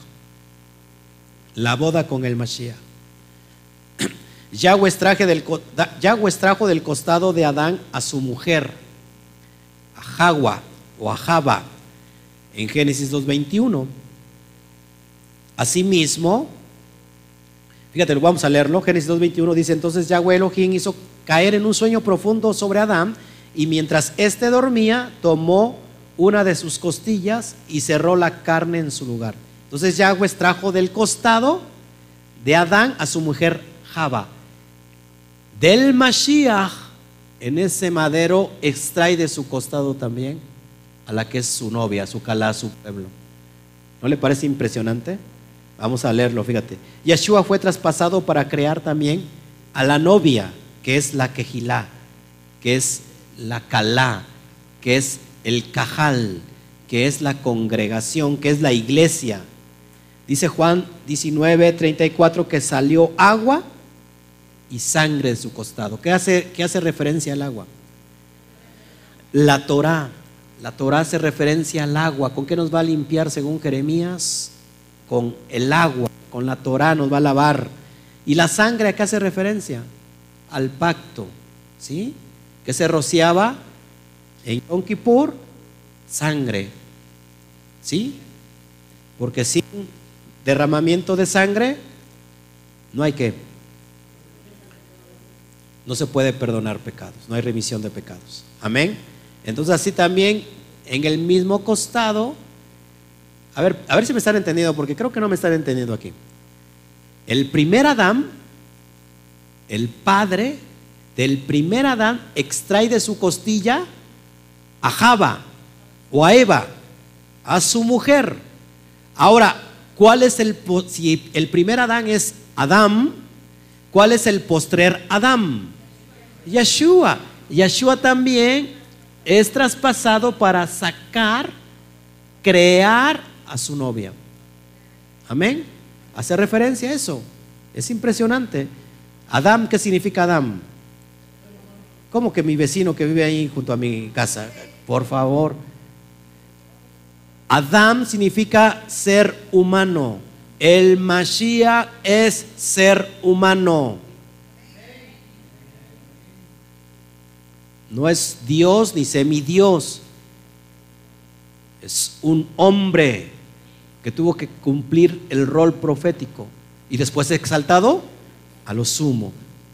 La boda con el Mashiach. Yahweh, del, trajo del costado de Adán a su mujer, a Jagua o a Java, en Génesis 2.21. Asimismo, fíjate, vamos a leerlo. Génesis 2.21 dice: Entonces Yahweh Elohim hizo caer en un sueño profundo sobre Adán, y mientras éste dormía, tomó una de sus costillas y cerró la carne en su lugar. Entonces Yahweh trajo del costado de Adán a su mujer Java. Del Mashiach, en ese madero, extrae de su costado también a la que es su novia, su calá, su pueblo. ¿No le parece impresionante? Vamos a leerlo, fíjate. Yeshua fue traspasado para crear también a la novia, que es la quejilá, que es la calá, que es el cajal, que es la congregación, que es la iglesia. Dice Juan 19, 34 que salió agua y sangre de su costado. ¿Qué hace, qué hace referencia al agua? La Torah. La Torah hace referencia al agua. ¿Con qué nos va a limpiar según Jeremías? Con el agua, con la Torah nos va a lavar. ¿Y la sangre a qué hace referencia? Al pacto, ¿sí? Que se rociaba en Yom Kippur, sangre. ¿Sí? Porque sin derramamiento de sangre, no hay que. No se puede perdonar pecados, no hay remisión de pecados. Amén. Entonces así también en el mismo costado, a ver, a ver si me están entendiendo, porque creo que no me están entendiendo aquí. El primer Adán, el padre del primer Adán, extrae de su costilla a Java o a Eva, a su mujer. Ahora, ¿cuál es el si el primer Adán es Adán, cuál es el postrer Adán? Yeshua. Yeshua también es traspasado para sacar, crear a su novia. Amén. Hace referencia a eso. Es impresionante. Adán, ¿qué significa Adán? ¿Cómo que mi vecino que vive ahí junto a mi casa? Por favor. Adam significa ser humano. El Mashiach es ser humano. No es Dios ni semidios. Es un hombre que tuvo que cumplir el rol profético y después exaltado a lo sumo.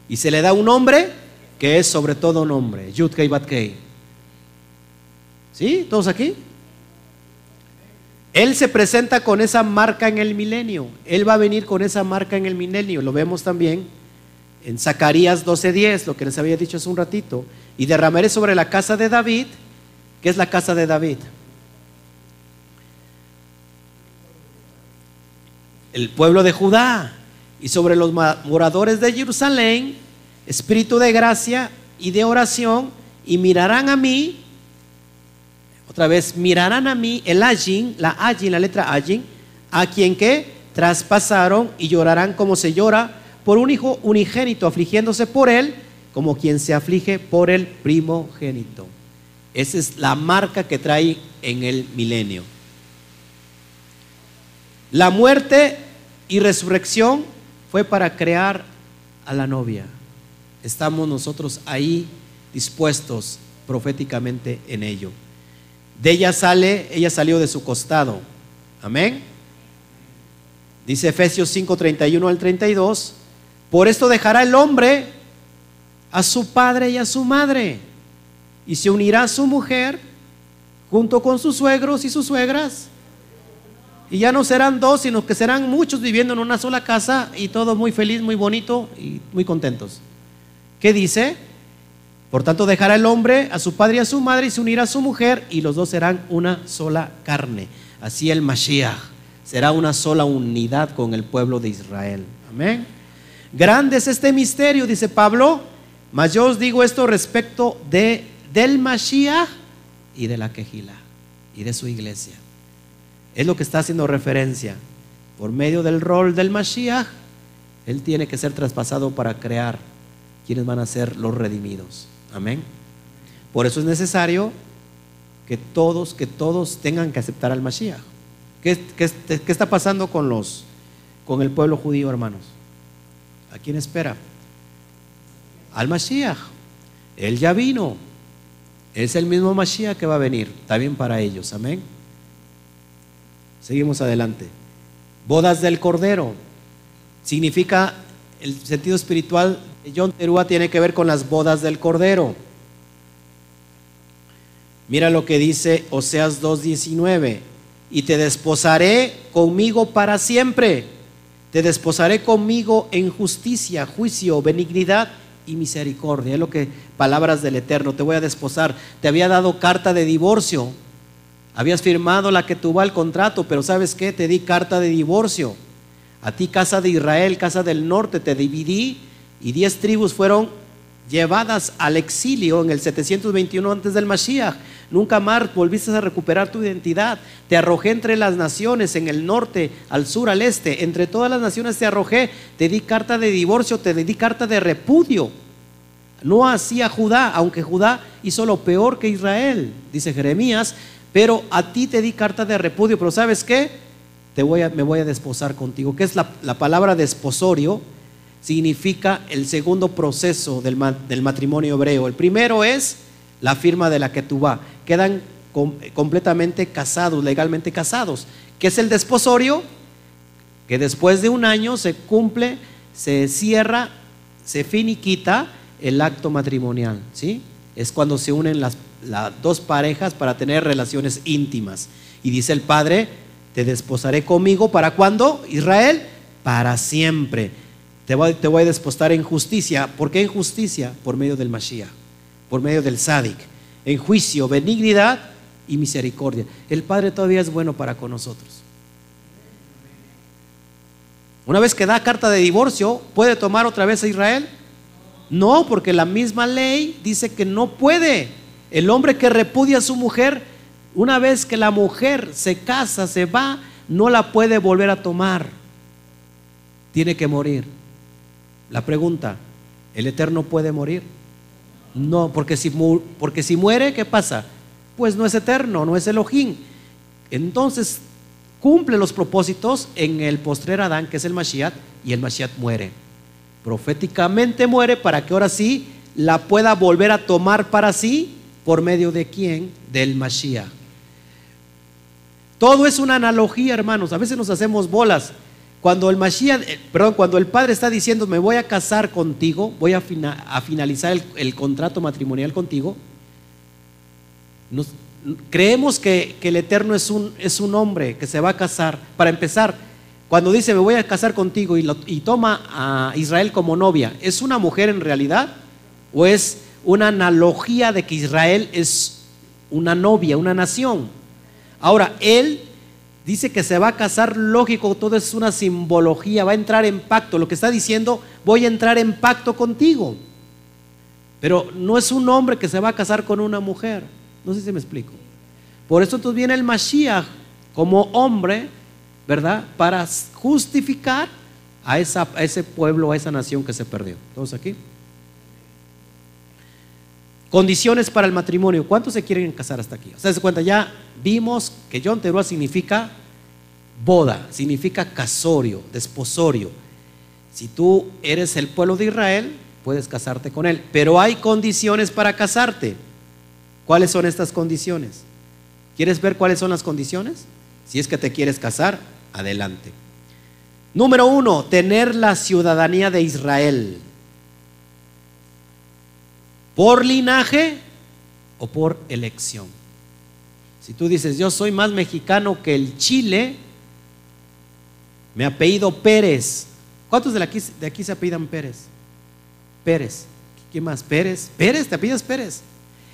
Y se le da un hombre que es sobre todo un hombre, Yudkei Batkei. ¿Sí? ¿Todos aquí? Él se presenta con esa marca en el milenio. Él va a venir con esa marca en el milenio. Lo vemos también en Zacarías 12:10, lo que les había dicho hace un ratito. Y derramaré sobre la casa de David, que es la casa de David. El pueblo de Judá. Y sobre los moradores de Jerusalén, espíritu de gracia y de oración, y mirarán a mí, otra vez, mirarán a mí el ajin, la ajin, la letra ajin, a quien que traspasaron y llorarán como se llora por un hijo unigénito, afligiéndose por él, como quien se aflige por el primogénito. Esa es la marca que trae en el milenio. La muerte y resurrección fue para crear a la novia estamos nosotros ahí dispuestos proféticamente en ello. De ella sale, ella salió de su costado. Amén. Dice Efesios 5, 31 al 32. Por esto dejará el hombre a su padre y a su madre y se unirá a su mujer junto con sus suegros y sus suegras. Y ya no serán dos, sino que serán muchos viviendo en una sola casa y todo muy feliz, muy bonito y muy contentos. ¿Qué dice? Por tanto, dejará el hombre a su padre y a su madre y se unirá a su mujer y los dos serán una sola carne. Así el Mashiach será una sola unidad con el pueblo de Israel. Amén. Grande es este misterio, dice Pablo, mas yo os digo esto respecto de, del Mashiach y de la Quejila y de su iglesia. Es lo que está haciendo referencia. Por medio del rol del Mashiach, Él tiene que ser traspasado para crear quienes van a ser los redimidos. Amén. Por eso es necesario que todos, que todos tengan que aceptar al Mashiach. ¿Qué, qué está pasando con los, con el pueblo judío, hermanos? ¿A quién espera? Al Mashiach. Él ya vino. Es el mismo Mashiach que va a venir, también para ellos. Amén. Seguimos adelante. Bodas del Cordero. Significa, el sentido espiritual John Terúa tiene que ver con las bodas del Cordero. Mira lo que dice Oseas 2.19. Y te desposaré conmigo para siempre. Te desposaré conmigo en justicia, juicio, benignidad y misericordia. Es lo que palabras del Eterno. Te voy a desposar. Te había dado carta de divorcio Habías firmado la que tuvo el contrato, pero ¿sabes qué? Te di carta de divorcio. A ti, casa de Israel, casa del norte, te dividí y diez tribus fueron llevadas al exilio en el 721 antes del Mashiach. Nunca más volviste a recuperar tu identidad. Te arrojé entre las naciones, en el norte, al sur, al este. Entre todas las naciones te arrojé. Te di carta de divorcio, te di carta de repudio. No hacía Judá, aunque Judá hizo lo peor que Israel, dice Jeremías, pero a ti te di carta de repudio, pero ¿sabes qué? Te voy a, me voy a desposar contigo. ¿Qué es la, palabra desposorio? Significa el segundo proceso del, matrimonio hebreo. El primero es la firma de la que vas. Quedan completamente casados, legalmente casados. ¿Qué es el desposorio? Que después de un año se cumple, se cierra, se finiquita el acto matrimonial. ¿sí? Es cuando se unen las las dos parejas para tener relaciones íntimas. Y dice el Padre, te desposaré conmigo para cuándo, Israel, para siempre. Te voy, a desposar en justicia. ¿Por qué en justicia? Por medio del Mashiach, por medio del Sadik. En juicio, benignidad y misericordia. El Padre todavía es bueno para con nosotros. Una vez que da carta de divorcio, ¿puede tomar otra vez a Israel? No, porque la misma ley dice que no puede. El hombre que repudia a su mujer, una vez que la mujer se casa, se va, no la puede volver a tomar. Tiene que morir. La pregunta, ¿el Eterno puede morir? No, porque si, porque si muere, ¿qué pasa? Pues no es eterno, no es Elohim. Entonces cumple los propósitos en el postrer Adán, que es el Mashiach, y el Mashiach muere. Proféticamente muere para que ahora sí la pueda volver a tomar para sí ¿Por medio de quién? Del Mashiach. Todo es una analogía, hermanos. A veces nos hacemos bolas. Cuando el Mashiach, eh, perdón, cuando el Padre está diciendo, me voy a casar contigo, voy a, finalizar el, contrato matrimonial contigo, creemos que, el Eterno es un, hombre que se va a casar. Para empezar, cuando dice, me voy a casar contigo y toma a Israel como novia, ¿es una mujer en realidad? ¿O es una analogía de que Israel es una novia, una nación. Ahora, él dice que se va a casar, lógico, todo es una simbología, va a entrar en pacto. Lo que está diciendo, voy a entrar en pacto contigo. Pero no es un hombre que se va a casar con una mujer. No sé si me explico. Por eso entonces viene el Mashiach como hombre, ¿verdad? Para justificar a, ese pueblo, a esa nación que se perdió. ¿Todos aquí? Condiciones para el matrimonio. ¿Cuántos se quieren casar hasta aquí? ¿Se cuenta? Ya vimos que John Teruá significa boda, significa casorio, desposorio. Si tú eres el pueblo de Israel, puedes casarte con él. Pero hay condiciones para casarte. ¿Cuáles son estas condiciones? ¿Quieres ver cuáles son las condiciones? Si es que te quieres casar, adelante. Número uno, tener la ciudadanía de Israel. ¿Por linaje o por elección? Si tú dices, yo soy más mexicano que el Chile, me apellido Pérez. ¿Cuántos de aquí, de aquí se apellidan Pérez? Pérez. ¿Quién más? Pérez. Pérez, te apellidas Pérez.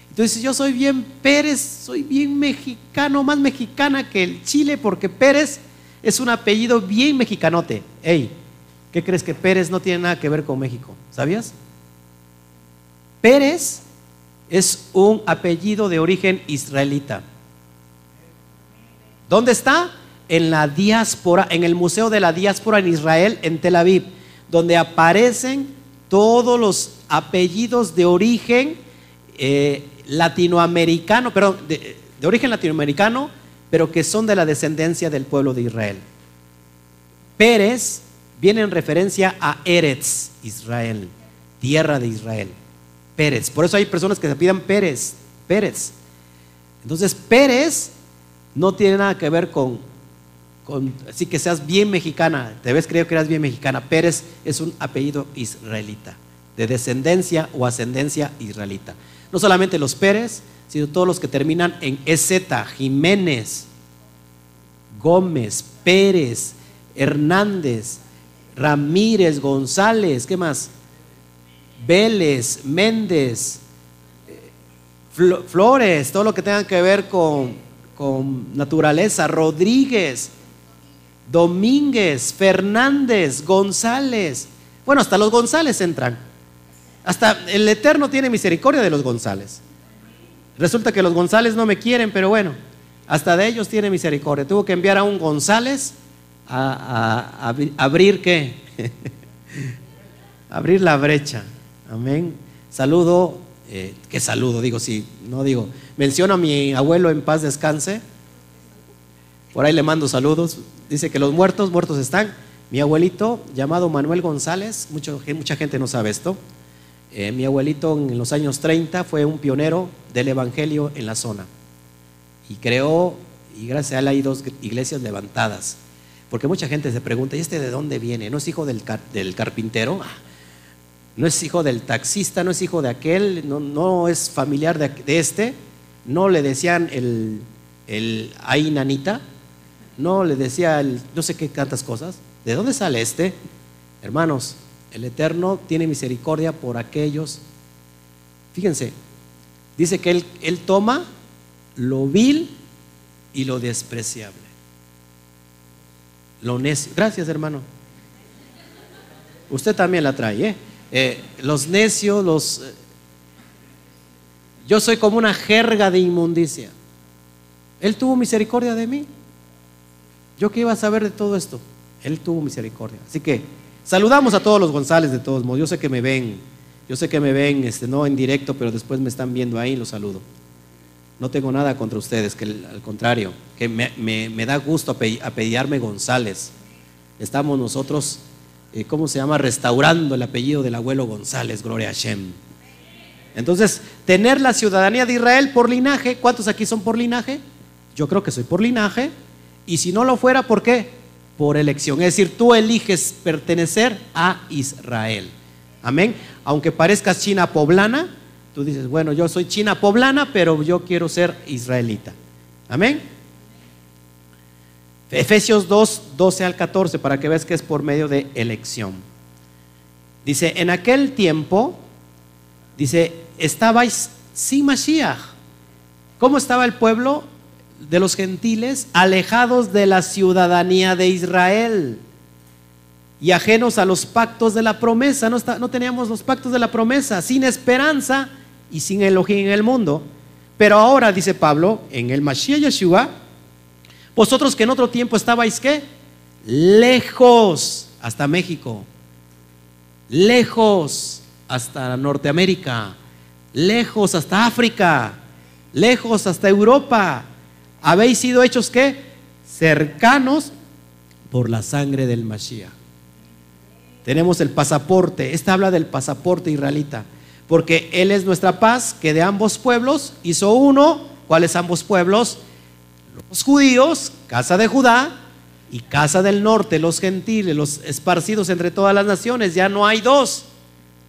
Entonces yo soy bien Pérez, soy bien mexicano, más mexicana que el Chile, porque Pérez es un apellido bien mexicanote. Ey, ¿qué crees que Pérez no tiene nada que ver con México? ¿Sabías? Pérez es un apellido de origen israelita. ¿Dónde está? En la diáspora, en el Museo de la Diáspora en Israel, en Tel Aviv, donde aparecen todos los apellidos de origen eh, latinoamericano, perdón, de, de origen latinoamericano, pero que son de la descendencia del pueblo de Israel. Pérez viene en referencia a Eretz, Israel, tierra de Israel. Pérez. Por eso hay personas que se pidan Pérez, Pérez. Entonces, Pérez no tiene nada que ver con, con así que seas bien mexicana. Debes creer que eras bien mexicana. Pérez es un apellido israelita, de descendencia o ascendencia israelita. No solamente los Pérez, sino todos los que terminan en EZ, Jiménez, Gómez, Pérez, Hernández, Ramírez, González, ¿qué más? Vélez, Méndez, Flores, todo lo que tenga que ver con, con naturaleza, Rodríguez, Domínguez, Fernández, González. Bueno, hasta los González entran. Hasta el Eterno tiene misericordia de los González. Resulta que los González no me quieren, pero bueno, hasta de ellos tiene misericordia. Tuvo que enviar a un González a, abrir qué? abrir la brecha. Amén. Saludo, eh, ¿qué saludo? Digo, sí, no digo. Menciono a mi abuelo en paz descanse. Por ahí le mando saludos. Dice que los muertos, muertos están. Mi abuelito, llamado Manuel González, mucho, mucha gente no sabe esto. Eh, mi abuelito en los años 30 fue un pionero del Evangelio en la zona y creó, y gracias a él hay dos iglesias levantadas. Porque mucha gente se pregunta, ¿y este de dónde viene? ¿No es hijo del, del carpintero? ¿No es hijo del taxista? ¿No es hijo de aquel? ¿No, no es familiar de, este? ¿No le decían el, el ay nanita? ¿No le decía el no sé qué tantas cosas? ¿De dónde sale este? Hermanos, el Eterno tiene misericordia por aquellos. Fíjense, dice que él, él toma lo vil y lo despreciable. Lo necio. Gracias, hermano. Usted también la trae, ¿eh? Eh los necios, los... Eh, yo soy como una jerga de inmundicia. Él tuvo misericordia de mí. Yo que iba a saber de todo esto. Él tuvo misericordia. Así que Saludamos a todos los González de todos modos. Yo sé que me ven, yo sé que me ven, este, no en directo, pero después me están viendo ahí, los saludo. No tengo nada contra ustedes, que al contrario, que me, da gusto apellidarme González. Estamos nosotros, eh, ¿cómo se llama? Restaurando el apellido del abuelo González, Gloria a Shem. Entonces, tener la ciudadanía de Israel por linaje, ¿cuántos aquí son por linaje? Yo creo que soy por linaje. Y si no lo fuera, ¿por qué? por elección. Es decir, tú eliges pertenecer a Israel. Amén. Aunque parezcas china poblana, tú dices, bueno, yo soy china poblana, pero yo quiero ser israelita. Amén. Efesios 2, 12 al 14, para que veas que es por medio de elección. Dice, en aquel tiempo, dice, estabais sin Mashiach. ¿Cómo estaba el pueblo? de los gentiles, alejados de la ciudadanía de Israel y ajenos a los pactos de la promesa. No, no teníamos los pactos de la promesa, sin esperanza y sin Elohim en el mundo. Pero ahora, dice Pablo, en el Mashiach Yeshua, vosotros que en otro tiempo estabais, ¿qué? Lejos hasta México, lejos hasta Norteamérica, lejos hasta África, lejos hasta Europa, habéis sido hechos qué? Cercanos por la sangre del Mashiach. Tenemos el pasaporte. Esta habla del pasaporte israelita. Porque Él es nuestra paz, que de ambos pueblos hizo uno. ¿Cuáles ambos pueblos? Los judíos, casa de Judá, y casa del norte, los gentiles, los esparcidos entre todas las naciones. Ya no hay dos,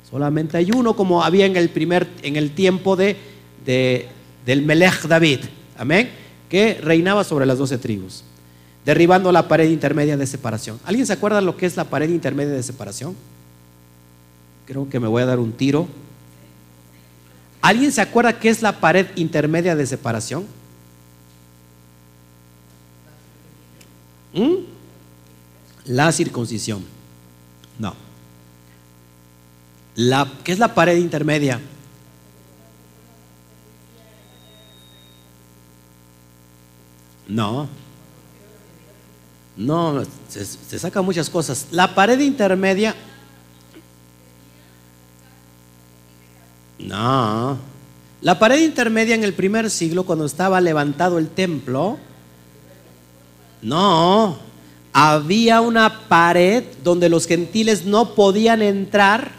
solamente hay uno, como había en el primer, en el tiempo de, del Melech David. Amén. Que reinaba sobre las doce tribus, derribando la pared intermedia de separación. ¿Alguien se acuerda lo que es la pared intermedia de separación? Creo que me voy a dar un tiro. ¿Alguien se acuerda qué es la pared intermedia de separación? ¿Mm? La circuncisión. No. La, ¿Qué es la pared intermedia? No. No, se, se saca muchas cosas. La pared intermedia. No. La pared intermedia en el primer siglo, cuando estaba levantado el templo, no, había una pared donde los gentiles no podían entrar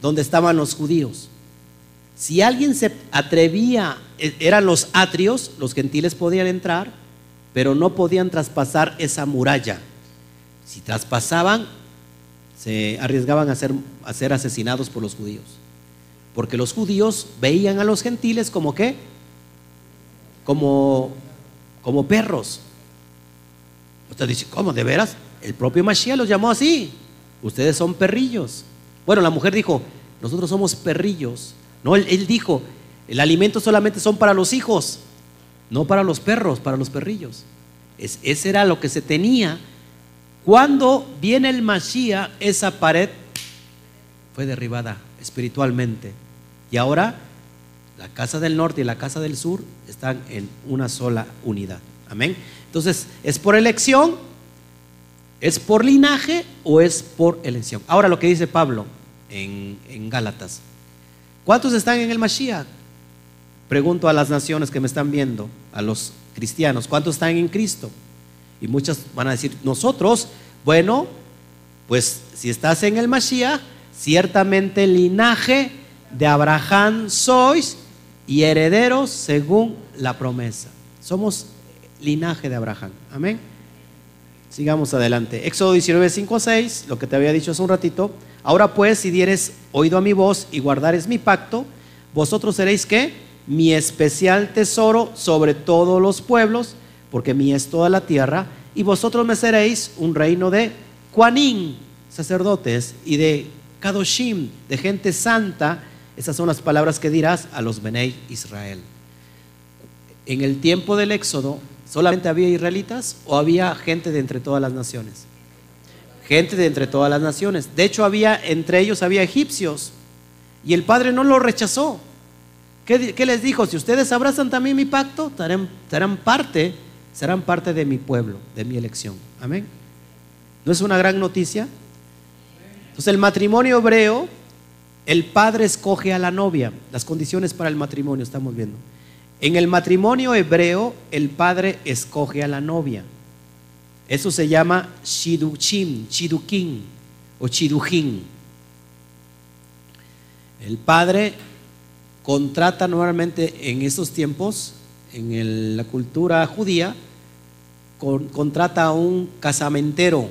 donde estaban los judíos. Si alguien se atrevía, e, eran los atrios, los gentiles podían entrar, pero no podían traspasar esa muralla. Si traspasaban, se arriesgaban a ser, a ser asesinados por los judíos. Porque los judíos veían a los gentiles como qué? Como, como perros. Usted dice, ¿cómo? ¿De veras? El propio Mashiach los llamó así. Ustedes son perrillos. Bueno, la mujer dijo, nosotros somos perrillos. No, él, dijo, el alimento solamente son para los hijos, no para los perros, para los perrillos. Es, ese era lo que se tenía. Cuando viene el Mashiach, esa pared fue derribada espiritualmente. Y ahora la casa del norte y la casa del sur están en una sola unidad. Amén. Entonces, ¿es por elección? ¿Es por linaje o es por elección? Ahora lo que dice Pablo en, Gálatas. ¿Cuántos están en el Mashiach? Pregunto a las naciones que me están viendo, a los cristianos, ¿cuántos están en Cristo? Y muchos van a decir, nosotros, bueno, pues si estás en el Mashiach, ciertamente linaje de Abraham sois y herederos según la promesa. Somos linaje de Abraham. Amén. Sigamos adelante. Éxodo 19, 5, 6, lo que te había dicho hace un ratito. Ahora pues, si dieres oído a mi voz y guardares mi pacto, vosotros seréis que mi especial tesoro sobre todos los pueblos, porque mía es toda la tierra, y vosotros me seréis un reino de Juanín, sacerdotes, y de Kadoshim, de gente santa. Esas son las palabras que dirás a los Benei Israel. En el tiempo del Éxodo, ¿Solamente había israelitas o había gente de entre todas las naciones? Gente de entre todas las naciones. De hecho, había entre ellos había egipcios y el padre no lo rechazó. ¿Qué, les dijo? Si ustedes abrazan también mi pacto, serán, parte, serán parte de mi pueblo, de mi elección. Amén. ¿No es una gran noticia? Entonces el matrimonio hebreo, el padre escoge a la novia, las condiciones para el matrimonio, estamos viendo. En el matrimonio hebreo, el padre escoge a la novia. Eso se llama shiduchim, shidukin o shidujin. El padre contrata normalmente en esos tiempos, en la cultura judía, contrata a un casamentero.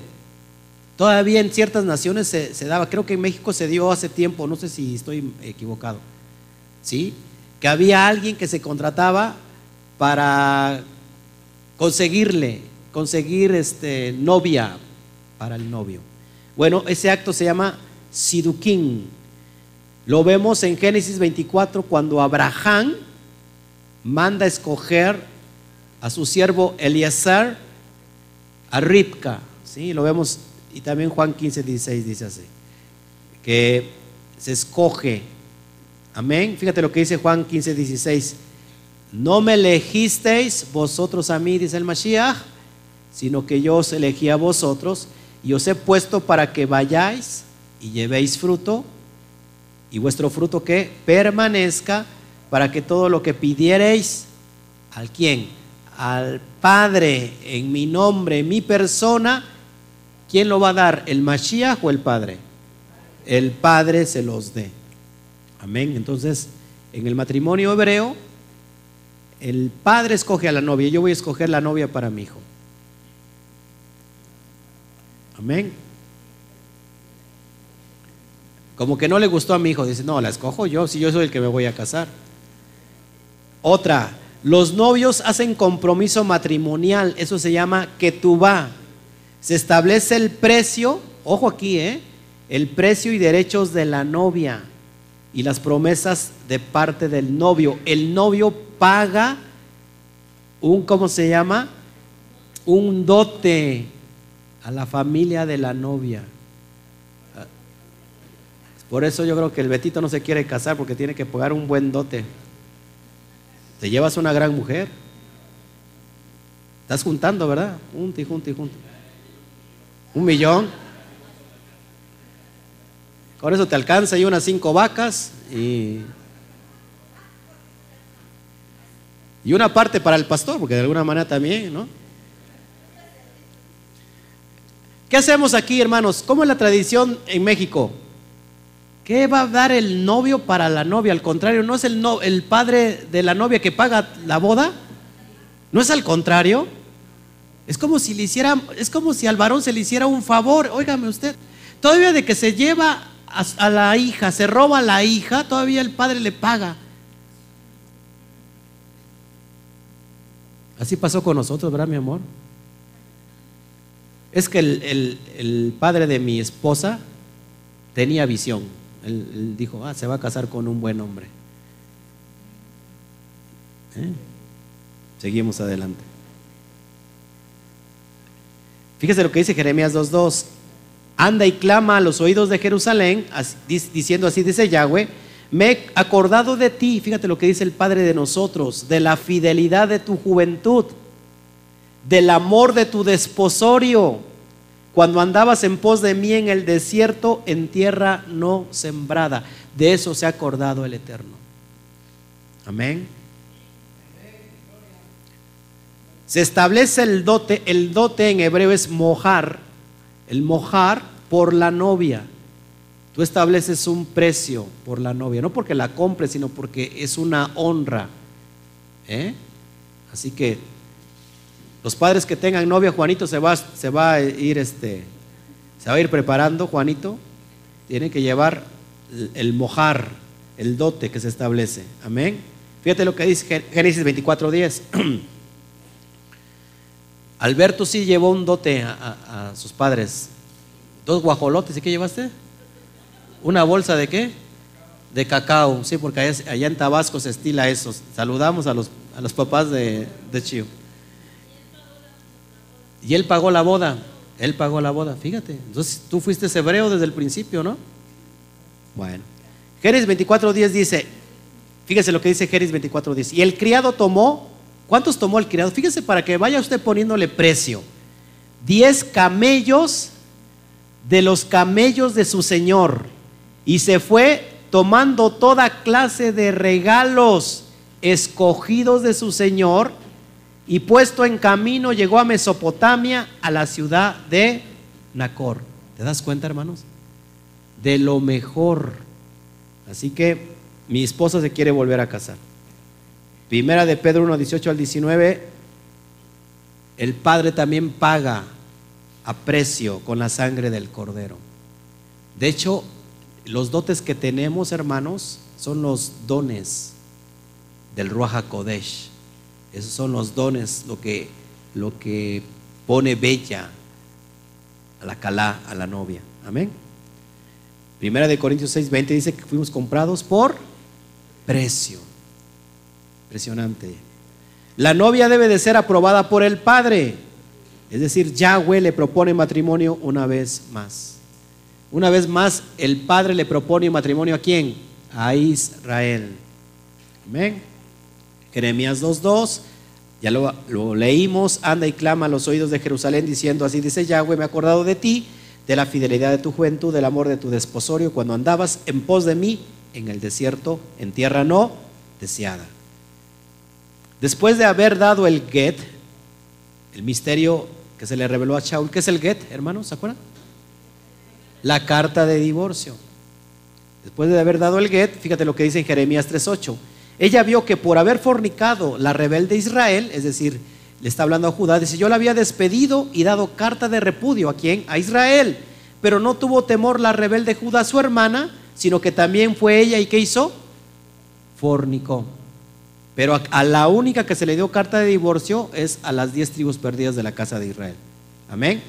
Todavía en ciertas naciones se, se, daba, creo que en México se dio hace tiempo, no sé si estoy equivocado. ¿Sí? Que había alguien que se contrataba para conseguirle, conseguir este, novia para el novio. Bueno, ese acto se llama Siduquín. Lo vemos en Génesis 24 cuando Abraham manda escoger a su siervo Eliezer a Ripka. ¿sí? Lo vemos, y también Juan 15, 16 dice así, que se escoge Amén. Fíjate lo que dice Juan 15, 16. No me elegisteis vosotros a mí, dice el Mashiach, sino que yo os elegí a vosotros y os he puesto para que vayáis y llevéis fruto y vuestro fruto que permanezca para que todo lo que pidiereis al quién, al Padre en mi nombre, en mi persona, ¿quién lo va a dar? ¿El Mashiach o el Padre? El Padre se los dé. Amén. Entonces, en el matrimonio hebreo, el padre escoge a la novia, yo voy a escoger la novia para mi hijo. Amén. Como que no le gustó a mi hijo, dice, no, la escojo yo, si yo soy el que me voy a casar. Otra, los novios hacen compromiso matrimonial, eso se llama va. Se establece el precio, ojo aquí, ¿eh? el precio y derechos de la novia y las promesas de parte del novio. El novio paga un, ¿cómo se llama? Un dote a la familia de la novia. Por eso yo creo que el Betito no se quiere casar porque tiene que pagar un buen dote. Te llevas una gran mujer. Estás juntando, ¿verdad? Junto y junto. Un millón. Con eso te alcanza y unas cinco vacas y, y una parte para el pastor, porque de alguna manera también, ¿no? ¿Qué hacemos aquí, hermanos? ¿Cómo es la tradición en México? ¿Qué va a dar el novio para la novia? Al contrario, ¿no es el, no, el padre de la novia que paga la boda? ¿No es al contrario? Es como si le hiciera, es como si al varón se le hiciera un favor. Óigame usted, todavía de que se lleva a, la hija, se roba a la hija, todavía el padre le paga. Así pasó con nosotros, ¿verdad, mi amor? Es que el, el padre de mi esposa tenía visión. Él, dijo, ah, se va a casar con un buen hombre. ¿Eh? Seguimos adelante. Fíjese lo que dice Jeremías 2.2. Anda y clama a los oídos de Jerusalén, diciendo así, dice Yahweh, me he acordado de ti, fíjate lo que dice el Padre de nosotros, de la fidelidad de tu juventud, del amor de tu desposorio cuando andabas en pos de mí en el desierto, en tierra no sembrada. De eso se ha acordado el Eterno. Amén. Se establece el dote, el dote en hebreo es mojar, el mojar por la novia. Tú estableces un precio por la novia, no porque la compres, sino porque es una honra. ¿eh? Así que los padres que tengan novia, Juanito se va, se va a ir este, se va a ir preparando, Juanito. Tiene que llevar el mojar, el dote que se establece. Amén. Fíjate lo que dice Génesis 24:10. Alberto sí llevó un dote a, sus padres. Dos guajolotes, ¿y qué llevaste? ¿Una bolsa de qué? De cacao, sí, porque allá, en Tabasco se estila eso. Saludamos a los, a los papás de, de Chío. Y él pagó la boda. Él pagó la boda, fíjate. Entonces tú fuiste hebreo desde el principio, ¿no? Bueno. Génesis 24.10 dice, fíjese lo que dice Génesis 24.10. Y el criado tomó, ¿cuántos tomó el criado? Fíjese para que vaya usted poniéndole precio. Diez camellos de los camellos de su señor. Y se fue tomando toda clase de regalos escogidos de su señor y puesto en camino llegó a Mesopotamia, a la ciudad de Nacor. ¿Te das cuenta, hermanos? De lo mejor. Así que mi esposa se quiere volver a casar. Primera de Pedro 1, 18 al 19, el Padre también paga a precio con la sangre del Cordero. De hecho, los dotes que tenemos, hermanos, son los dones del Ruach Kodesh. Esos son los dones, lo que, lo que pone bella a la calá, a la novia. Amén. Primera de Corintios 6, 20 dice que fuimos comprados por precio. Impresionante. La novia debe de ser aprobada por el Padre. Es decir, Yahweh le propone matrimonio una vez más. Una vez más, el Padre le propone matrimonio a quién? A Israel. Amén. Jeremías 2.2, ya lo, lo, leímos, anda y clama a los oídos de Jerusalén diciendo, así dice Yahweh, me he acordado de ti, de la fidelidad de tu juventud, del amor de tu desposorio, cuando andabas en pos de mí en el desierto, en tierra no deseada. Después de haber dado el get, el misterio que se le reveló a Shaul, ¿qué es el get, hermanos? ¿Se acuerdan? La carta de divorcio. Después de haber dado el get, fíjate lo que dice en Jeremías 3.8 ella vio que por haber fornicado la rebelde Israel, es decir, le está hablando a Judá, dice, yo la había despedido y dado carta de repudio a quién? A Israel. Pero no tuvo temor la rebelde Judá, su hermana, sino que también fue ella y ¿qué hizo? Fornicó. Pero a, la única que se le dio carta de divorcio es a las diez tribus perdidas de la casa de Israel. Amén.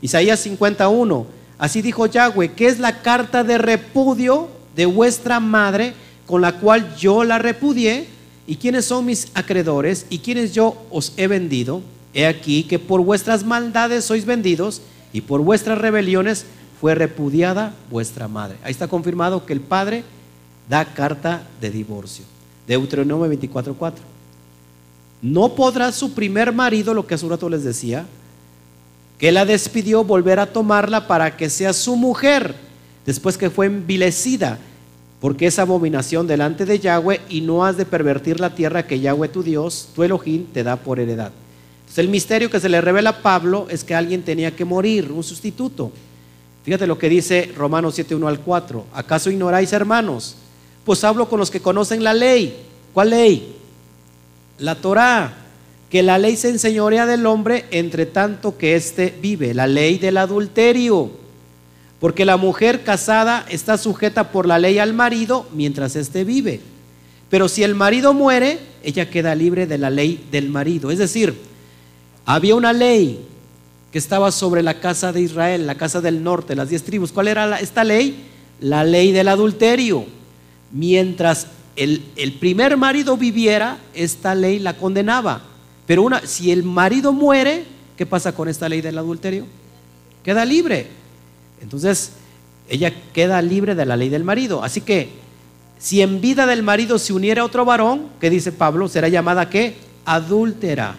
Isaías 51. Así dijo Yahweh, que es la carta de repudio de vuestra madre con la cual yo la repudié. ¿Y quiénes son mis acreedores? ¿Y quiénes yo os he vendido? He aquí que por vuestras maldades sois vendidos y por vuestras rebeliones fue repudiada vuestra madre. Ahí está confirmado que el padre da carta de divorcio. Deuteronomio 24:4. No podrá su primer marido, lo que hace un rato les decía, que la despidió, volver a tomarla para que sea su mujer, después que fue envilecida, porque es abominación delante de Yahweh y no has de pervertir la tierra que Yahweh tu Dios, tu Elohim, te da por heredad. Entonces el misterio que se le revela a Pablo es que alguien tenía que morir, un sustituto. Fíjate lo que dice Romanos 7, 1 al 4. ¿Acaso ignoráis, hermanos? Pues hablo con los que conocen la ley. ¿Cuál ley? La Torah. Que la ley se enseñorea del hombre entre tanto que éste vive. La ley del adulterio. Porque la mujer casada está sujeta por la ley al marido mientras éste vive. Pero si el marido muere, ella queda libre de la ley del marido. Es decir, había una ley que estaba sobre la casa de Israel, la casa del norte, las diez tribus. ¿Cuál era esta ley? La ley del adulterio mientras el, primer marido viviera, esta ley la condenaba. Pero una, si el marido muere, ¿qué pasa con esta ley del adulterio? Queda libre. Entonces, ella queda libre de la ley del marido. Así que, si en vida del marido se uniera otro varón, ¿qué dice Pablo? Será llamada qué? Adúltera.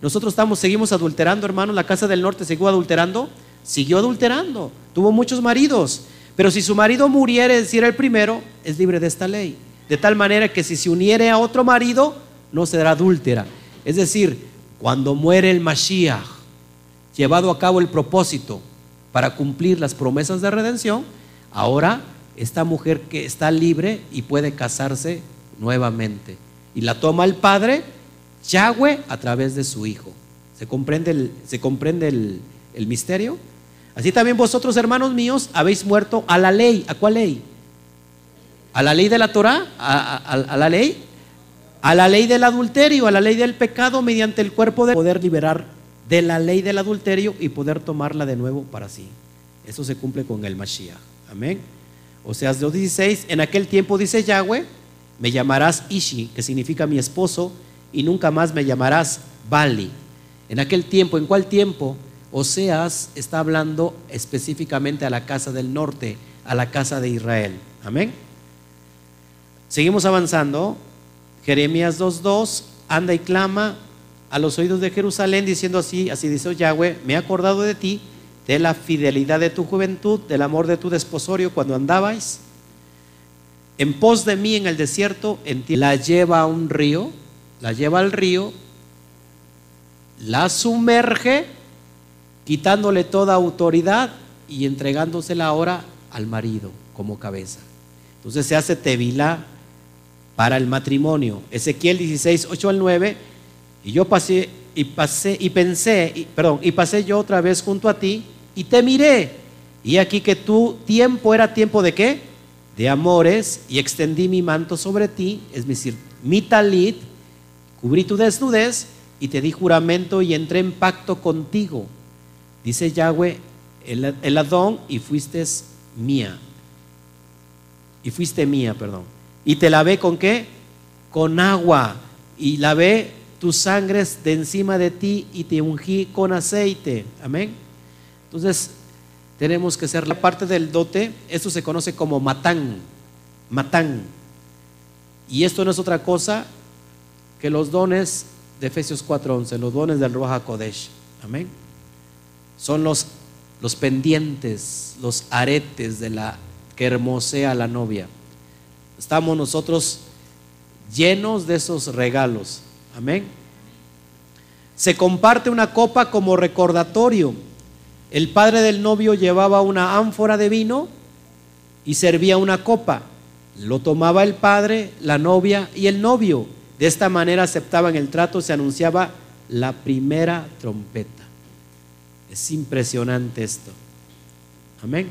Nosotros estamos, seguimos adulterando, hermanos. La casa del norte siguió adulterando. Siguió adulterando. Tuvo muchos maridos. Pero si su marido muriere, es decir, el primero, es libre de esta ley. De tal manera que si se uniere a otro marido, no será adúltera. Es decir, cuando muere el Mashiach, llevado a cabo el propósito para cumplir las promesas de redención, ahora esta mujer que está libre y puede casarse nuevamente. Y la toma el Padre, Yahweh, a través de su Hijo. ¿Se comprende el, ¿se comprende el, el misterio? Así también vosotros, hermanos míos, habéis muerto a la ley. ¿A cuál ley? ¿A la ley de la Torah? ¿A, la ley? A la ley del adulterio, a la ley del pecado mediante el cuerpo de poder liberar de la ley del adulterio y poder tomarla de nuevo para sí. Eso se cumple con el Mashiach. Amén. O sea, 2.16, en aquel tiempo dice Yahweh, me llamarás Ishi, que significa mi esposo, y nunca más me llamarás Bali. En aquel tiempo, ¿en cuál tiempo? Oseas está hablando específicamente a la casa del norte, a la casa de Israel. Amén. Seguimos avanzando. Jeremías 2.2, anda y clama a los oídos de Jerusalén diciendo así, así dice Yahweh, me he acordado de ti, de la fidelidad de tu juventud, del amor de tu desposorio cuando andabais. En pos de mí en el desierto, en la lleva a un río, la lleva al río, la sumerge quitándole toda autoridad y entregándosela ahora al marido como cabeza. Entonces se hace Tevilá para el matrimonio. Ezequiel 16, 8 al 9. Y yo pasé y pasé y pensé, y, perdón, y pasé yo otra vez junto a ti y te miré. Y aquí que tu tiempo era tiempo de qué? De amores y extendí mi manto sobre ti, es decir, mi talit, cubrí tu desnudez y te di juramento y entré en pacto contigo Dice Yahweh, el, Adón, y fuiste mía. Y fuiste mía, perdón. Y te lavé con qué? Con agua. Y lavé tus sangres de encima de ti y te ungí con aceite. Amén. Entonces, tenemos que ser la parte del dote. Esto se conoce como matán. Matán. Y esto no es otra cosa que los dones de Efesios 4:11, los dones del Ruach Kodesh. Amén son los, los pendientes, los aretes de la que hermosea la novia. Estamos nosotros llenos de esos regalos. Amén. Se comparte una copa como recordatorio. El padre del novio llevaba una ánfora de vino y servía una copa. Lo tomaba el padre, la novia y el novio. De esta manera aceptaban el trato, se anunciaba la primera trompeta. Es impresionante esto. Amén.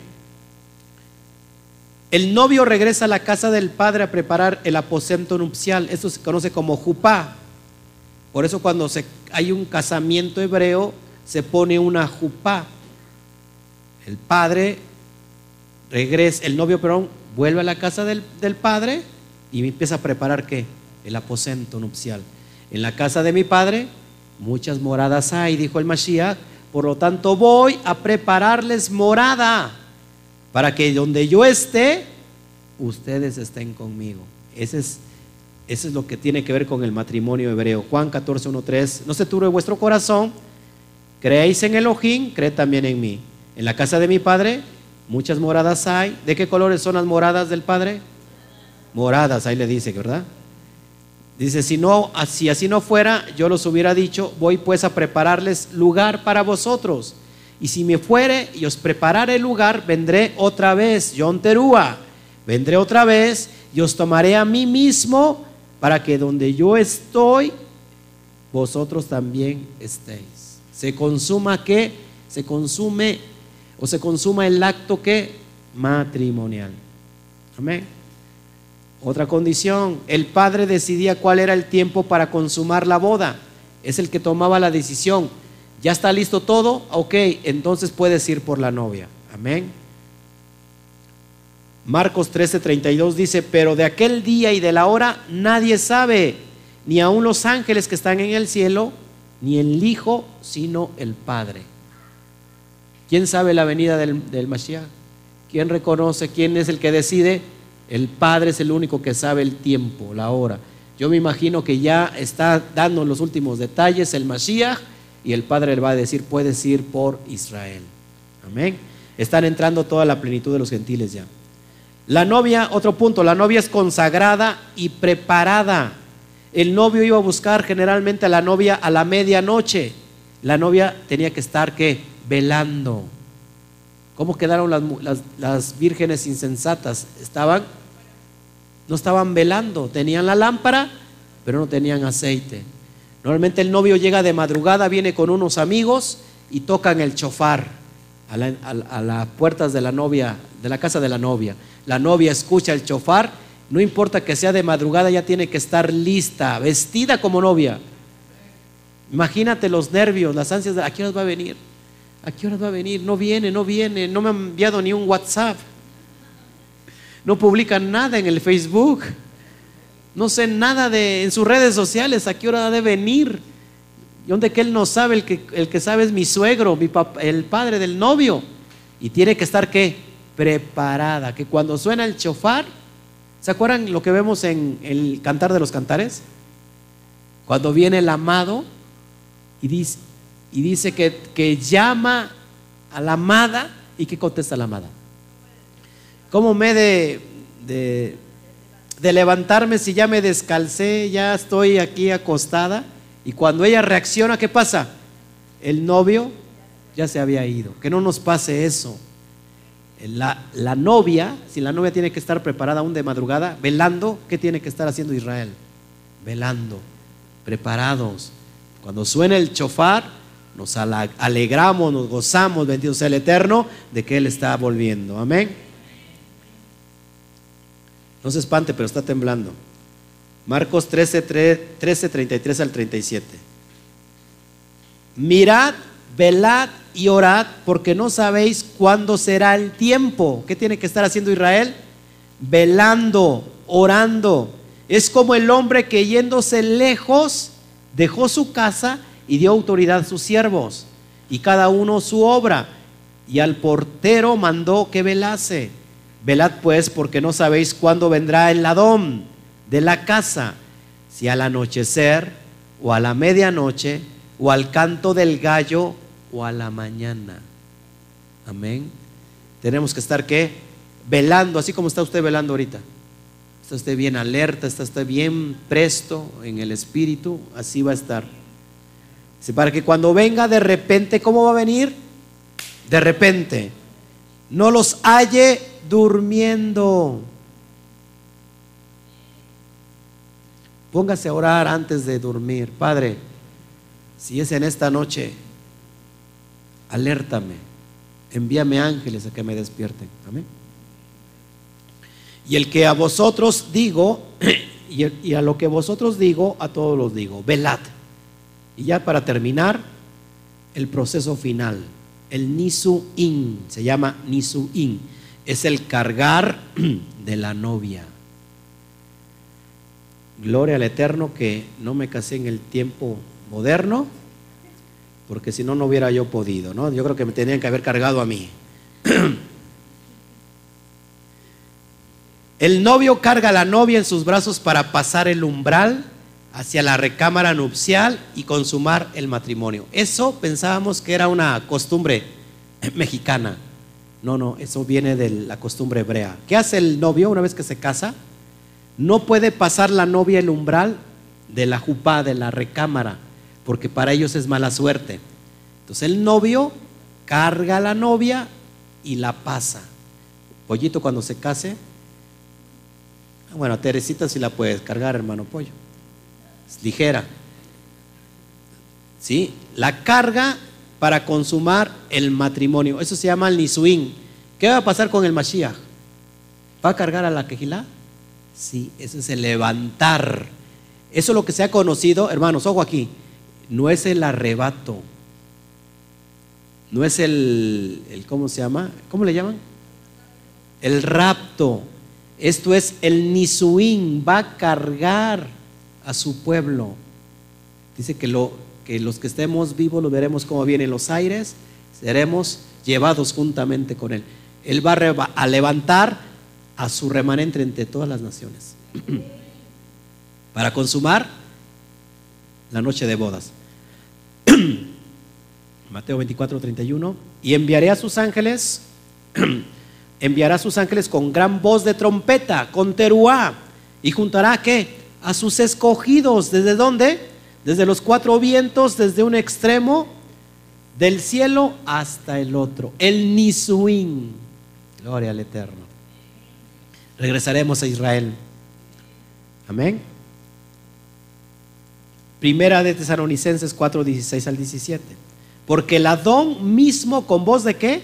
El novio regresa a la casa del padre a preparar el aposento nupcial. Esto se conoce como jupá. Por eso cuando hay un casamiento hebreo se pone una jupá. El padre regresa, el novio, perdón, vuelve a la casa del, del padre y empieza a preparar qué? El aposento nupcial. En la casa de mi padre muchas moradas hay, dijo el Mashiach, por lo tanto voy a prepararles morada para que donde yo esté, ustedes estén conmigo. Ese es, eso es lo que tiene que ver con el matrimonio hebreo. Juan 14, 1, 3. No se turbe vuestro corazón, creéis en Elohim, creed también en mí. En la casa de mi padre muchas moradas hay. ¿De qué colores son las moradas del padre? Moradas, ahí le dice, ¿verdad? Dice, si no, si así no fuera, yo los hubiera dicho, voy pues a prepararles lugar para vosotros. Y si me fuere y os preparare el lugar, vendré otra vez, John Terúa, vendré otra vez y os tomaré a mí mismo para que donde yo estoy, vosotros también estéis. Se consuma que, se consume o se consuma el acto que matrimonial. Amén. Otra condición, el padre decidía cuál era el tiempo para consumar la boda. Es el que tomaba la decisión. ¿Ya está listo todo? Ok, entonces puedes ir por la novia. Amén. Marcos 13:32 dice, pero de aquel día y de la hora nadie sabe, ni aun los ángeles que están en el cielo, ni el Hijo, sino el Padre. ¿Quién sabe la venida del, del Mashiach? ¿Quién reconoce? ¿Quién es el que decide? El Padre es el único que sabe el tiempo, la hora. Yo me imagino que ya está dando los últimos detalles el Mashiach y el Padre le va a decir, puedes ir por Israel. Amén. Están entrando toda la plenitud de los gentiles ya. La novia, otro punto, la novia es consagrada y preparada. El novio iba a buscar generalmente a la novia a la medianoche. La novia tenía que estar ¿qué? velando. ¿Cómo quedaron las, vírgenes insensatas? Estaban, no estaban velando, tenían la lámpara, pero no tenían aceite. Normalmente el novio llega de madrugada, viene con unos amigos y tocan el chofar a, las puertas de la novia, de la casa de la novia. La novia escucha el chofar, no importa que sea de madrugada, ya tiene que estar lista, vestida como novia. Imagínate los nervios, las ansias de a qué va a venir. ¿A qué hora va a venir? No viene, no viene, no me ha enviado ni un WhatsApp. No publica nada en el Facebook. No sé nada de en sus redes sociales. ¿A qué hora ha de venir? Y donde que él no sabe, el que, el que sabe es mi suegro, el padre del novio. Y tiene que estar qué? Preparada. Que cuando suena el chofar, ¿se acuerdan lo que vemos en el cantar de los cantares? Cuando viene el amado y dice, y dice que, llama a la amada y que contesta la amada. ¿Cómo me de, de, levantarme si ya me descalcé, ya estoy aquí acostada? Y cuando ella reacciona, ¿qué pasa? El novio ya se había ido. Que no nos pase eso. La, la, novia, si la novia tiene que estar preparada aún de madrugada, velando, ¿qué tiene que estar haciendo Israel? Velando, preparados. Cuando suena el chofar, nos alegramos, nos gozamos, bendito sea el Eterno, de que Él está volviendo. Amén. No se espante, pero está temblando. Marcos 13, 13, 33 al 37. Mirad, velad y orad, porque no sabéis cuándo será el tiempo. ¿Qué tiene que estar haciendo Israel? Velando, orando. Es como el hombre que yéndose lejos dejó su casa y dio autoridad a sus siervos, y cada uno su obra, y al portero mandó que velase. Velad pues, porque no sabéis cuándo vendrá el ladrón de la casa, si al anochecer, o a la medianoche, o al canto del gallo, o a la mañana. Amén. Tenemos que estar qué? Velando, así como está usted velando ahorita. Está usted bien alerta, está usted bien presto en el espíritu, así va a estar. Para que cuando venga de repente, ¿cómo va a venir? De repente. No los halle durmiendo. Póngase a orar antes de dormir. Padre, si es en esta noche, alértame. Envíame ángeles a que me despierten. Amén. Y el que a vosotros digo, y a lo que vosotros digo, a todos los digo, velad. Y ya para terminar, el proceso final, el nisu-in, se llama nisu-in, es el cargar de la novia. Gloria al Eterno que no me casé en el tiempo moderno, porque si no, no hubiera yo podido, ¿no? Yo creo que me tenían que haber cargado a mí. El novio carga a la novia en sus brazos para pasar el umbral hacia la recámara nupcial y consumar el matrimonio. Eso pensábamos que era una costumbre mexicana. No, no, eso viene de la costumbre hebrea. ¿Qué hace el novio una vez que se casa? No puede pasar la novia el umbral de la jupá, de la recámara, porque para ellos es mala suerte. Entonces el novio carga a la novia y la pasa. Pollito cuando se case, bueno, Teresita sí la puedes cargar, hermano pollo. Ligera. ¿Sí? La carga para consumar el matrimonio. Eso se llama el nisuín. ¿Qué va a pasar con el Mashiach? ¿Va a cargar a la quejilá? Sí, eso es el levantar. Eso es lo que se ha conocido, hermanos, ojo aquí. No es el arrebato. No es el, el ¿cómo se llama? ¿Cómo le llaman? El rapto. Esto es el Nisuín, va a cargar a su pueblo. Dice que, lo, que los que estemos vivos lo veremos como viene en los aires, seremos llevados juntamente con él. Él va a levantar a su remanente entre todas las naciones para consumar la noche de bodas. Mateo 24, 31. Y enviaré a sus ángeles enviará a sus ángeles con gran voz de trompeta, con teruá, y juntará qué? A sus escogidos. ¿Desde dónde? Desde los cuatro vientos, desde un extremo del cielo hasta el otro. El Nisuín. Gloria al Eterno. Regresaremos a Israel. Amén. Primera de Tesalonicenses 4, 16 al 17. Porque el Adón mismo con voz de qué?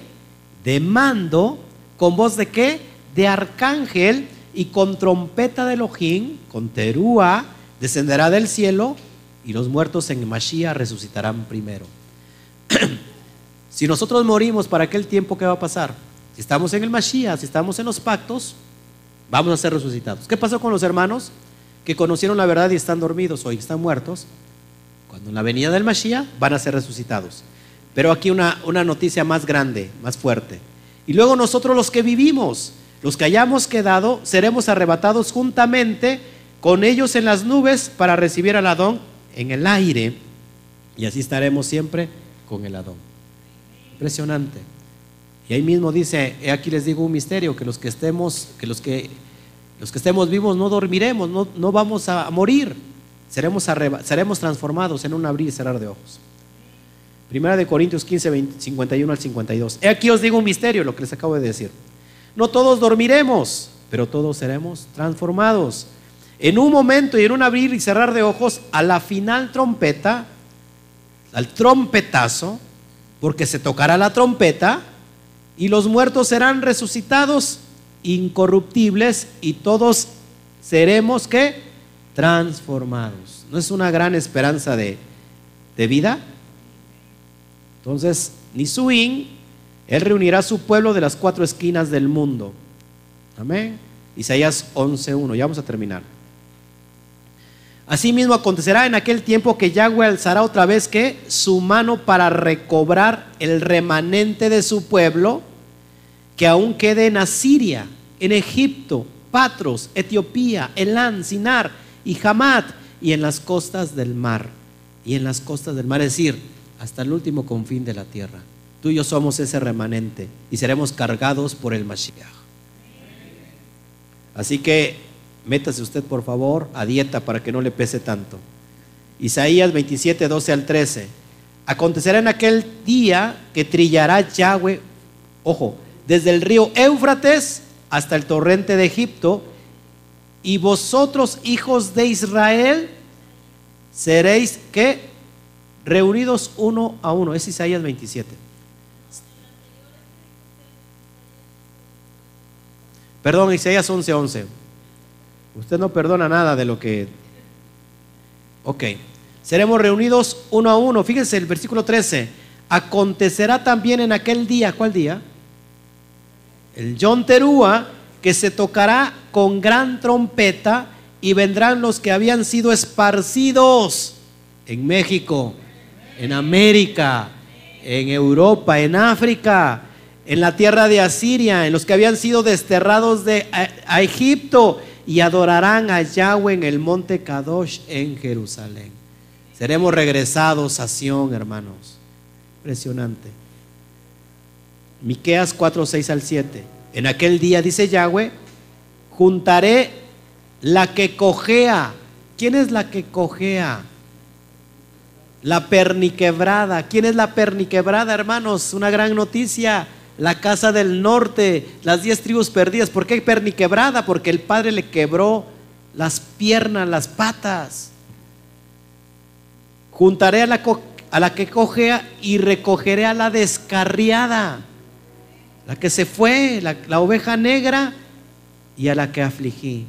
De mando con voz de qué? De arcángel y con trompeta de Elohim, con terúa, descenderá del cielo y los muertos en Mashiach resucitarán primero. si nosotros morimos para aquel tiempo, ¿qué va a pasar? Si estamos en el Mashiach, si estamos en los pactos, vamos a ser resucitados. ¿Qué pasó con los hermanos que conocieron la verdad y están dormidos hoy, están muertos? Cuando en la venida del Mashiach van a ser resucitados. Pero aquí una, una noticia más grande, más fuerte. Y luego nosotros los que vivimos, los que hayamos quedado, seremos arrebatados juntamente con ellos en las nubes para recibir al Adón en el aire. Y así estaremos siempre con el Adón. Impresionante. Y ahí mismo dice, aquí les digo un misterio, que los que estemos, que los que, los que estemos vivos no dormiremos, no, no vamos a morir, seremos, seremos transformados en un abrir y cerrar de ojos. Primera de Corintios 15, 51 al 52. He aquí os digo un misterio, lo que les acabo de decir. No todos dormiremos, pero todos seremos transformados. En un momento y en un abrir y cerrar de ojos, a la final trompeta, al trompetazo, porque se tocará la trompeta, y los muertos serán resucitados incorruptibles y todos seremos que transformados. ¿No es una gran esperanza de, de vida? Entonces, Nisuín, él reunirá a su pueblo de las cuatro esquinas del mundo. Amén. Isaías 11.1, ya vamos a terminar. Asimismo acontecerá en aquel tiempo que Yahweh alzará otra vez que su mano para recobrar el remanente de su pueblo que aún quede en Asiria, en Egipto, Patros, Etiopía, Elán, Sinar y Hamad y en las costas del mar. Y en las costas del mar, es decir, hasta el último confín de la tierra. Tú y yo somos ese remanente y seremos cargados por el Mashiach. Así que métase usted por favor a dieta para que no le pese tanto. Isaías 27, 12 al 13. Acontecerá en aquel día que trillará Yahweh, ojo, desde el río Éufrates hasta el torrente de Egipto Y vosotros, hijos de Israel, seréis que reunidos uno a uno. Es Isaías 27. Perdón, Isaías 11:11. 11. Usted no perdona nada de lo que... Ok. Seremos reunidos uno a uno. Fíjense el versículo 13. Acontecerá también en aquel día, ¿cuál día? El John Terúa, que se tocará con gran trompeta y vendrán los que habían sido esparcidos en México, en América, en Europa, en África, en la tierra de Asiria, en los que habían sido desterrados de a, Egipto y adorarán a Yahweh en el monte Kadosh en Jerusalén. Seremos regresados a Sión, hermanos. Impresionante. Miqueas 4, 6 al 7. En aquel día, dice Yahweh, juntaré la que cojea. ¿Quién es la que cojea? La perniquebrada. ¿Quién es la perniquebrada, hermanos? Una gran noticia. La casa del norte, las diez tribus perdidas. ¿Por qué perniquebrada? Porque el padre le quebró las piernas, las patas. Juntaré a la, a la que cojea y recogeré a la descarriada. La que se fue, la, la oveja negra y a la que afligí.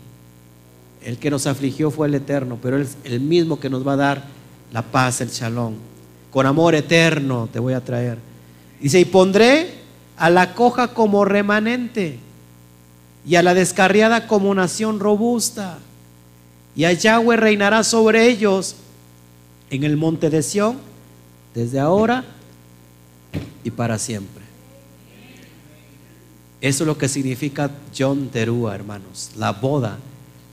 El que nos afligió fue el Eterno, pero es el mismo que nos va a dar la paz, el shalom. Con amor eterno te voy a traer. Dice, y pondré a la coja como remanente y a la descarriada como nación robusta. Y a Yahweh reinará sobre ellos en el monte de Sión desde ahora y para siempre. Eso es lo que significa John Terúa, hermanos, la boda,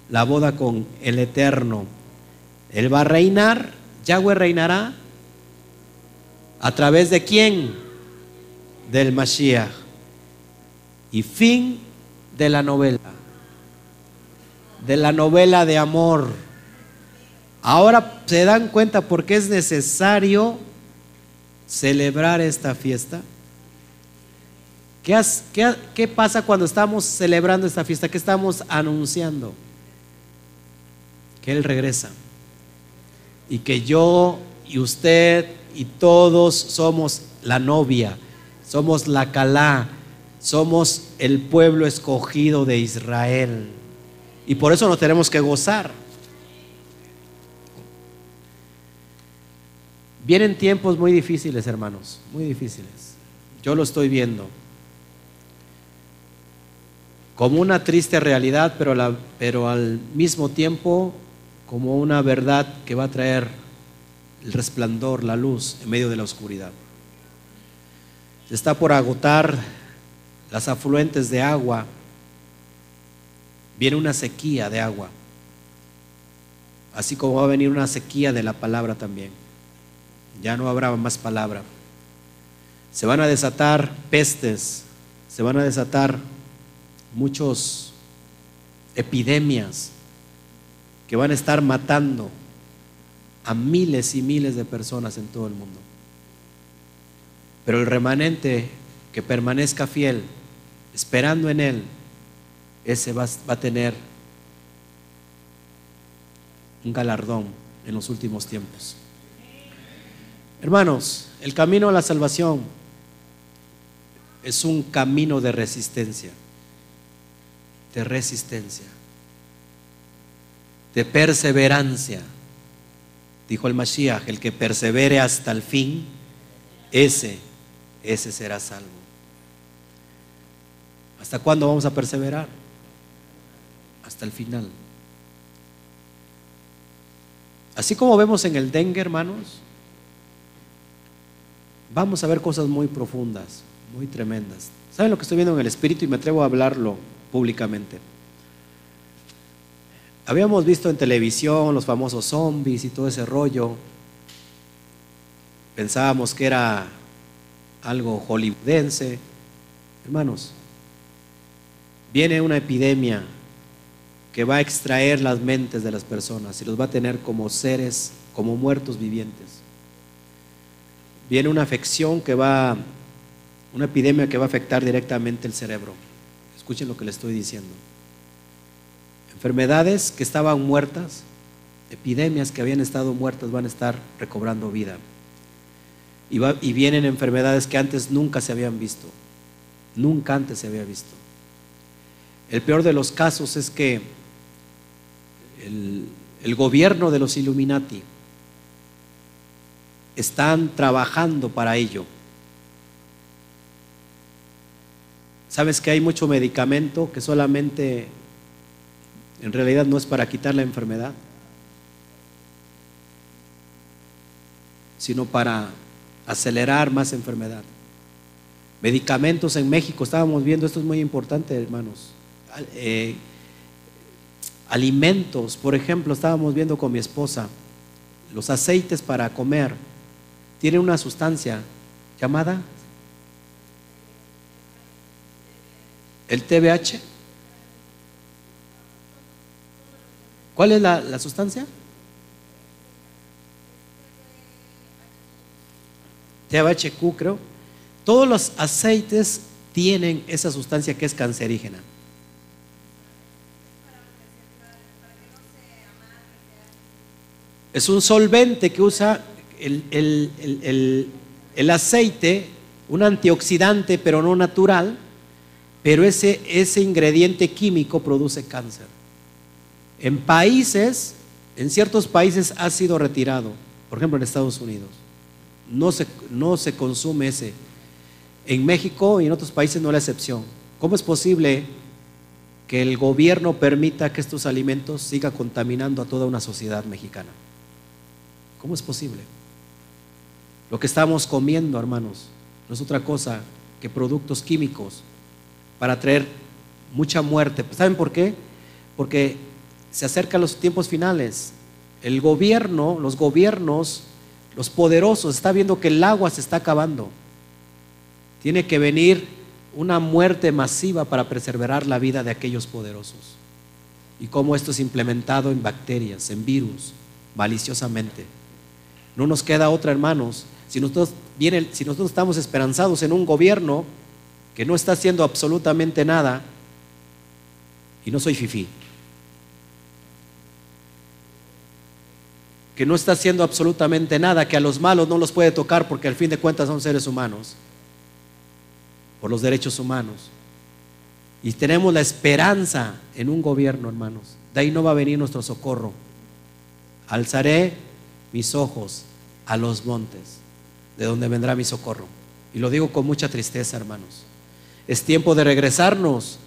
la boda con el Eterno. Él va a reinar Yahweh reinará a través de quién? Del Mashiach. Y fin de la novela. De la novela de amor. Ahora se dan cuenta por qué es necesario celebrar esta fiesta. ¿Qué, qué, qué pasa cuando estamos celebrando esta fiesta? ¿Qué estamos anunciando? Que Él regresa y que yo y usted y todos somos la novia, somos la calá, somos el pueblo escogido de Israel. Y por eso nos tenemos que gozar. Vienen tiempos muy difíciles, hermanos, muy difíciles. Yo lo estoy viendo. Como una triste realidad, pero, al mismo tiempo como una verdad que va a traer el resplandor, la luz en medio de la oscuridad. Se está por agotar las afluentes de agua. Viene una sequía de agua. Así como va a venir una sequía de la palabra también. Ya no habrá más palabra. Se van a desatar pestes, se van a desatar muchos epidemias que van a estar matando a miles y miles de personas en todo el mundo. Pero el remanente que permanezca fiel, esperando en Él, ese va, a tener un galardón en los últimos tiempos. Hermanos, el camino a la salvación es un camino de resistencia, de resistencia de perseverancia. Dijo el Mashiach, el que persevere hasta el fin, ese, ese será salvo. ¿Hasta cuándo vamos a perseverar? Hasta el final. Así como vemos en el dengue, hermanos, vamos a ver cosas muy profundas, muy tremendas. ¿Saben lo que estoy viendo en el Espíritu? Y me atrevo a hablarlo públicamente. Habíamos visto en televisión los famosos zombies y todo ese rollo. Pensábamos que era algo hollywoodense. Hermanos, viene una epidemia que va a extraer las mentes de las personas y los va a tener como seres, como muertos vivientes. Viene una afección que va, una epidemia que va a afectar directamente el cerebro. Escuchen lo que le estoy diciendo Enfermedades que estaban muertas, epidemias que habían estado muertas van a estar recobrando vida. Y, vienen enfermedades que antes nunca se habían visto. Nunca antes se había visto. El peor de los casos es que el gobierno de los Illuminati están trabajando para ello. ¿Sabes que hay mucho medicamento que solamente en realidad no es para quitar la enfermedad, sino para acelerar más enfermedad? Medicamentos en México, estábamos viendo, esto es muy importante, hermanos. Eh, alimentos, por ejemplo, estábamos viendo con mi esposa, los aceites para comer tienen una sustancia llamada el TBH. ¿Cuál es la, la sustancia? TBHQ creo. Todos los aceites tienen esa sustancia que es cancerígena. Es un solvente que usa el, aceite, un antioxidante pero no natural, pero ese, ese ingrediente químico produce cáncer. En países, en ciertos países ha sido retirado, por ejemplo en Estados Unidos, no se, no se consume ese. En México y en otros países no es la excepción. ¿Cómo es posible que el gobierno permita que estos alimentos sigan contaminando a toda una sociedad mexicana? ¿Cómo es posible? Lo que estamos comiendo, hermanos, no es otra cosa que productos químicos para traer mucha muerte. ¿Saben por qué? Porque se acercan los tiempos finales. El gobierno, los gobiernos, los poderosos, está viendo que el agua se está acabando. Tiene que venir una muerte masiva para preservar la vida de aquellos poderosos. Y cómo esto es implementado en bacterias, en virus, maliciosamente. No nos queda otra, hermanos. Si nosotros, si nosotros estamos esperanzados en un gobierno que no está haciendo absolutamente nada, y no soy fifí, que no está haciendo absolutamente nada, que a los malos no los puede tocar porque al fin de cuentas son seres humanos, por los derechos humanos. Y tenemos la esperanza en un gobierno, hermanos. De ahí no va a venir nuestro socorro. Alzaré mis ojos a los montes, de donde vendrá mi socorro. Y lo digo con mucha tristeza, hermanos. Es tiempo de regresarnos,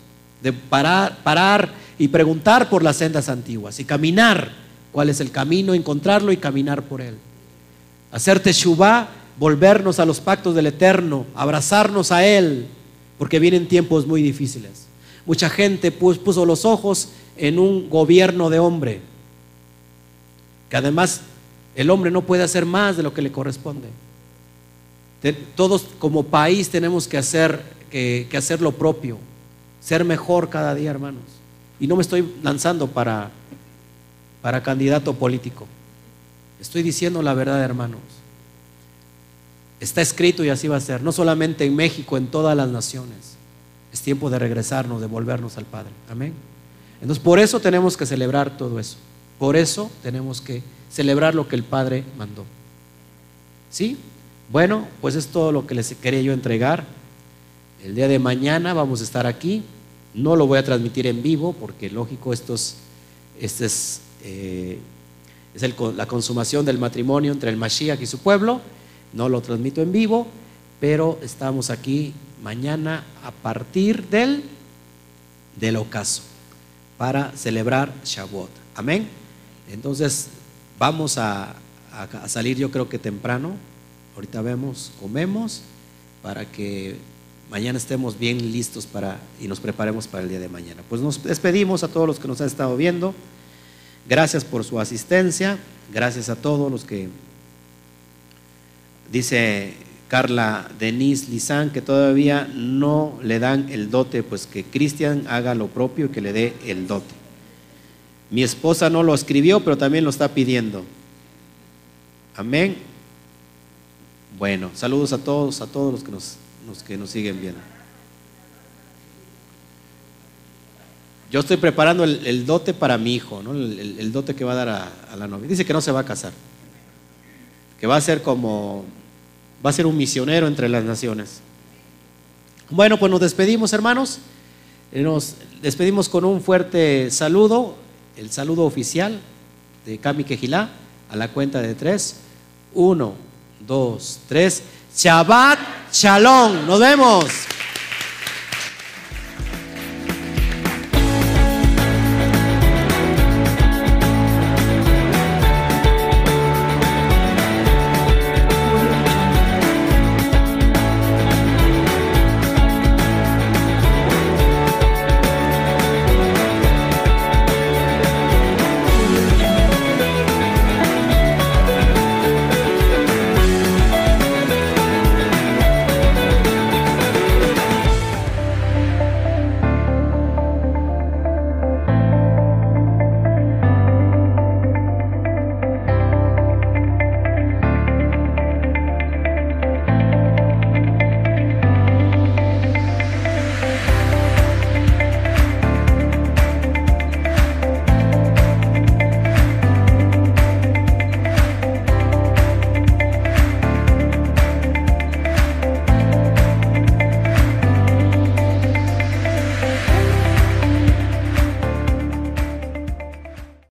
de parar, parar y preguntar por las sendas antiguas y caminar cuál es el camino, encontrarlo y caminar por él. Hacer teshuvah, volvernos a los pactos del Eterno, abrazarnos a Él, porque vienen tiempos muy difíciles. Mucha gente puso los ojos en un gobierno de hombre, que además el hombre no puede hacer más de lo que le corresponde. Todos como país tenemos que hacer, que, hacer lo propio, ser mejor cada día, hermanos. Y no me estoy lanzando para, para candidato político. Estoy diciendo la verdad, hermanos. Está escrito y así va a ser, no solamente en México, en todas las naciones. Es tiempo de regresarnos, de volvernos al Padre. Amén. Entonces, por eso tenemos que celebrar todo eso. Por eso tenemos que celebrar lo que el Padre mandó. ¿Sí? Bueno, pues es todo lo que les quería yo entregar. El día de mañana vamos a estar aquí. No lo voy a transmitir en vivo porque lógico, esto es, este es, eh, es la consumación del matrimonio entre el Mashiach y su pueblo. No lo transmito en vivo, pero estamos aquí mañana a partir del, del ocaso para celebrar Shavuot. Amén. Entonces, Vamos a, salir yo creo que temprano. Ahorita vemos, comemos para que mañana estemos bien listos para y nos preparemos para el día de mañana. Pues nos despedimos a todos los que nos han estado viendo. Gracias por su asistencia. Gracias a todos los que dice Carla Denise Lizán que todavía no le dan el dote, pues que Cristian haga lo propio y que le dé el dote. Mi esposa no lo escribió, pero también lo está pidiendo. Amén. Bueno, saludos a todos, a todos los que nos, los que nos siguen viendo. Yo estoy preparando el, dote para mi hijo, ¿no? el, dote que va a dar a, la novia. Dice que no se va a casar, que va a ser como, va a ser un misionero entre las naciones. Bueno, pues nos despedimos, hermanos. Nos despedimos con un fuerte saludo, el saludo oficial de Cami Quejilá, a la cuenta de tres. Uno, dos, tres. Shabbat Shalom. Nos vemos.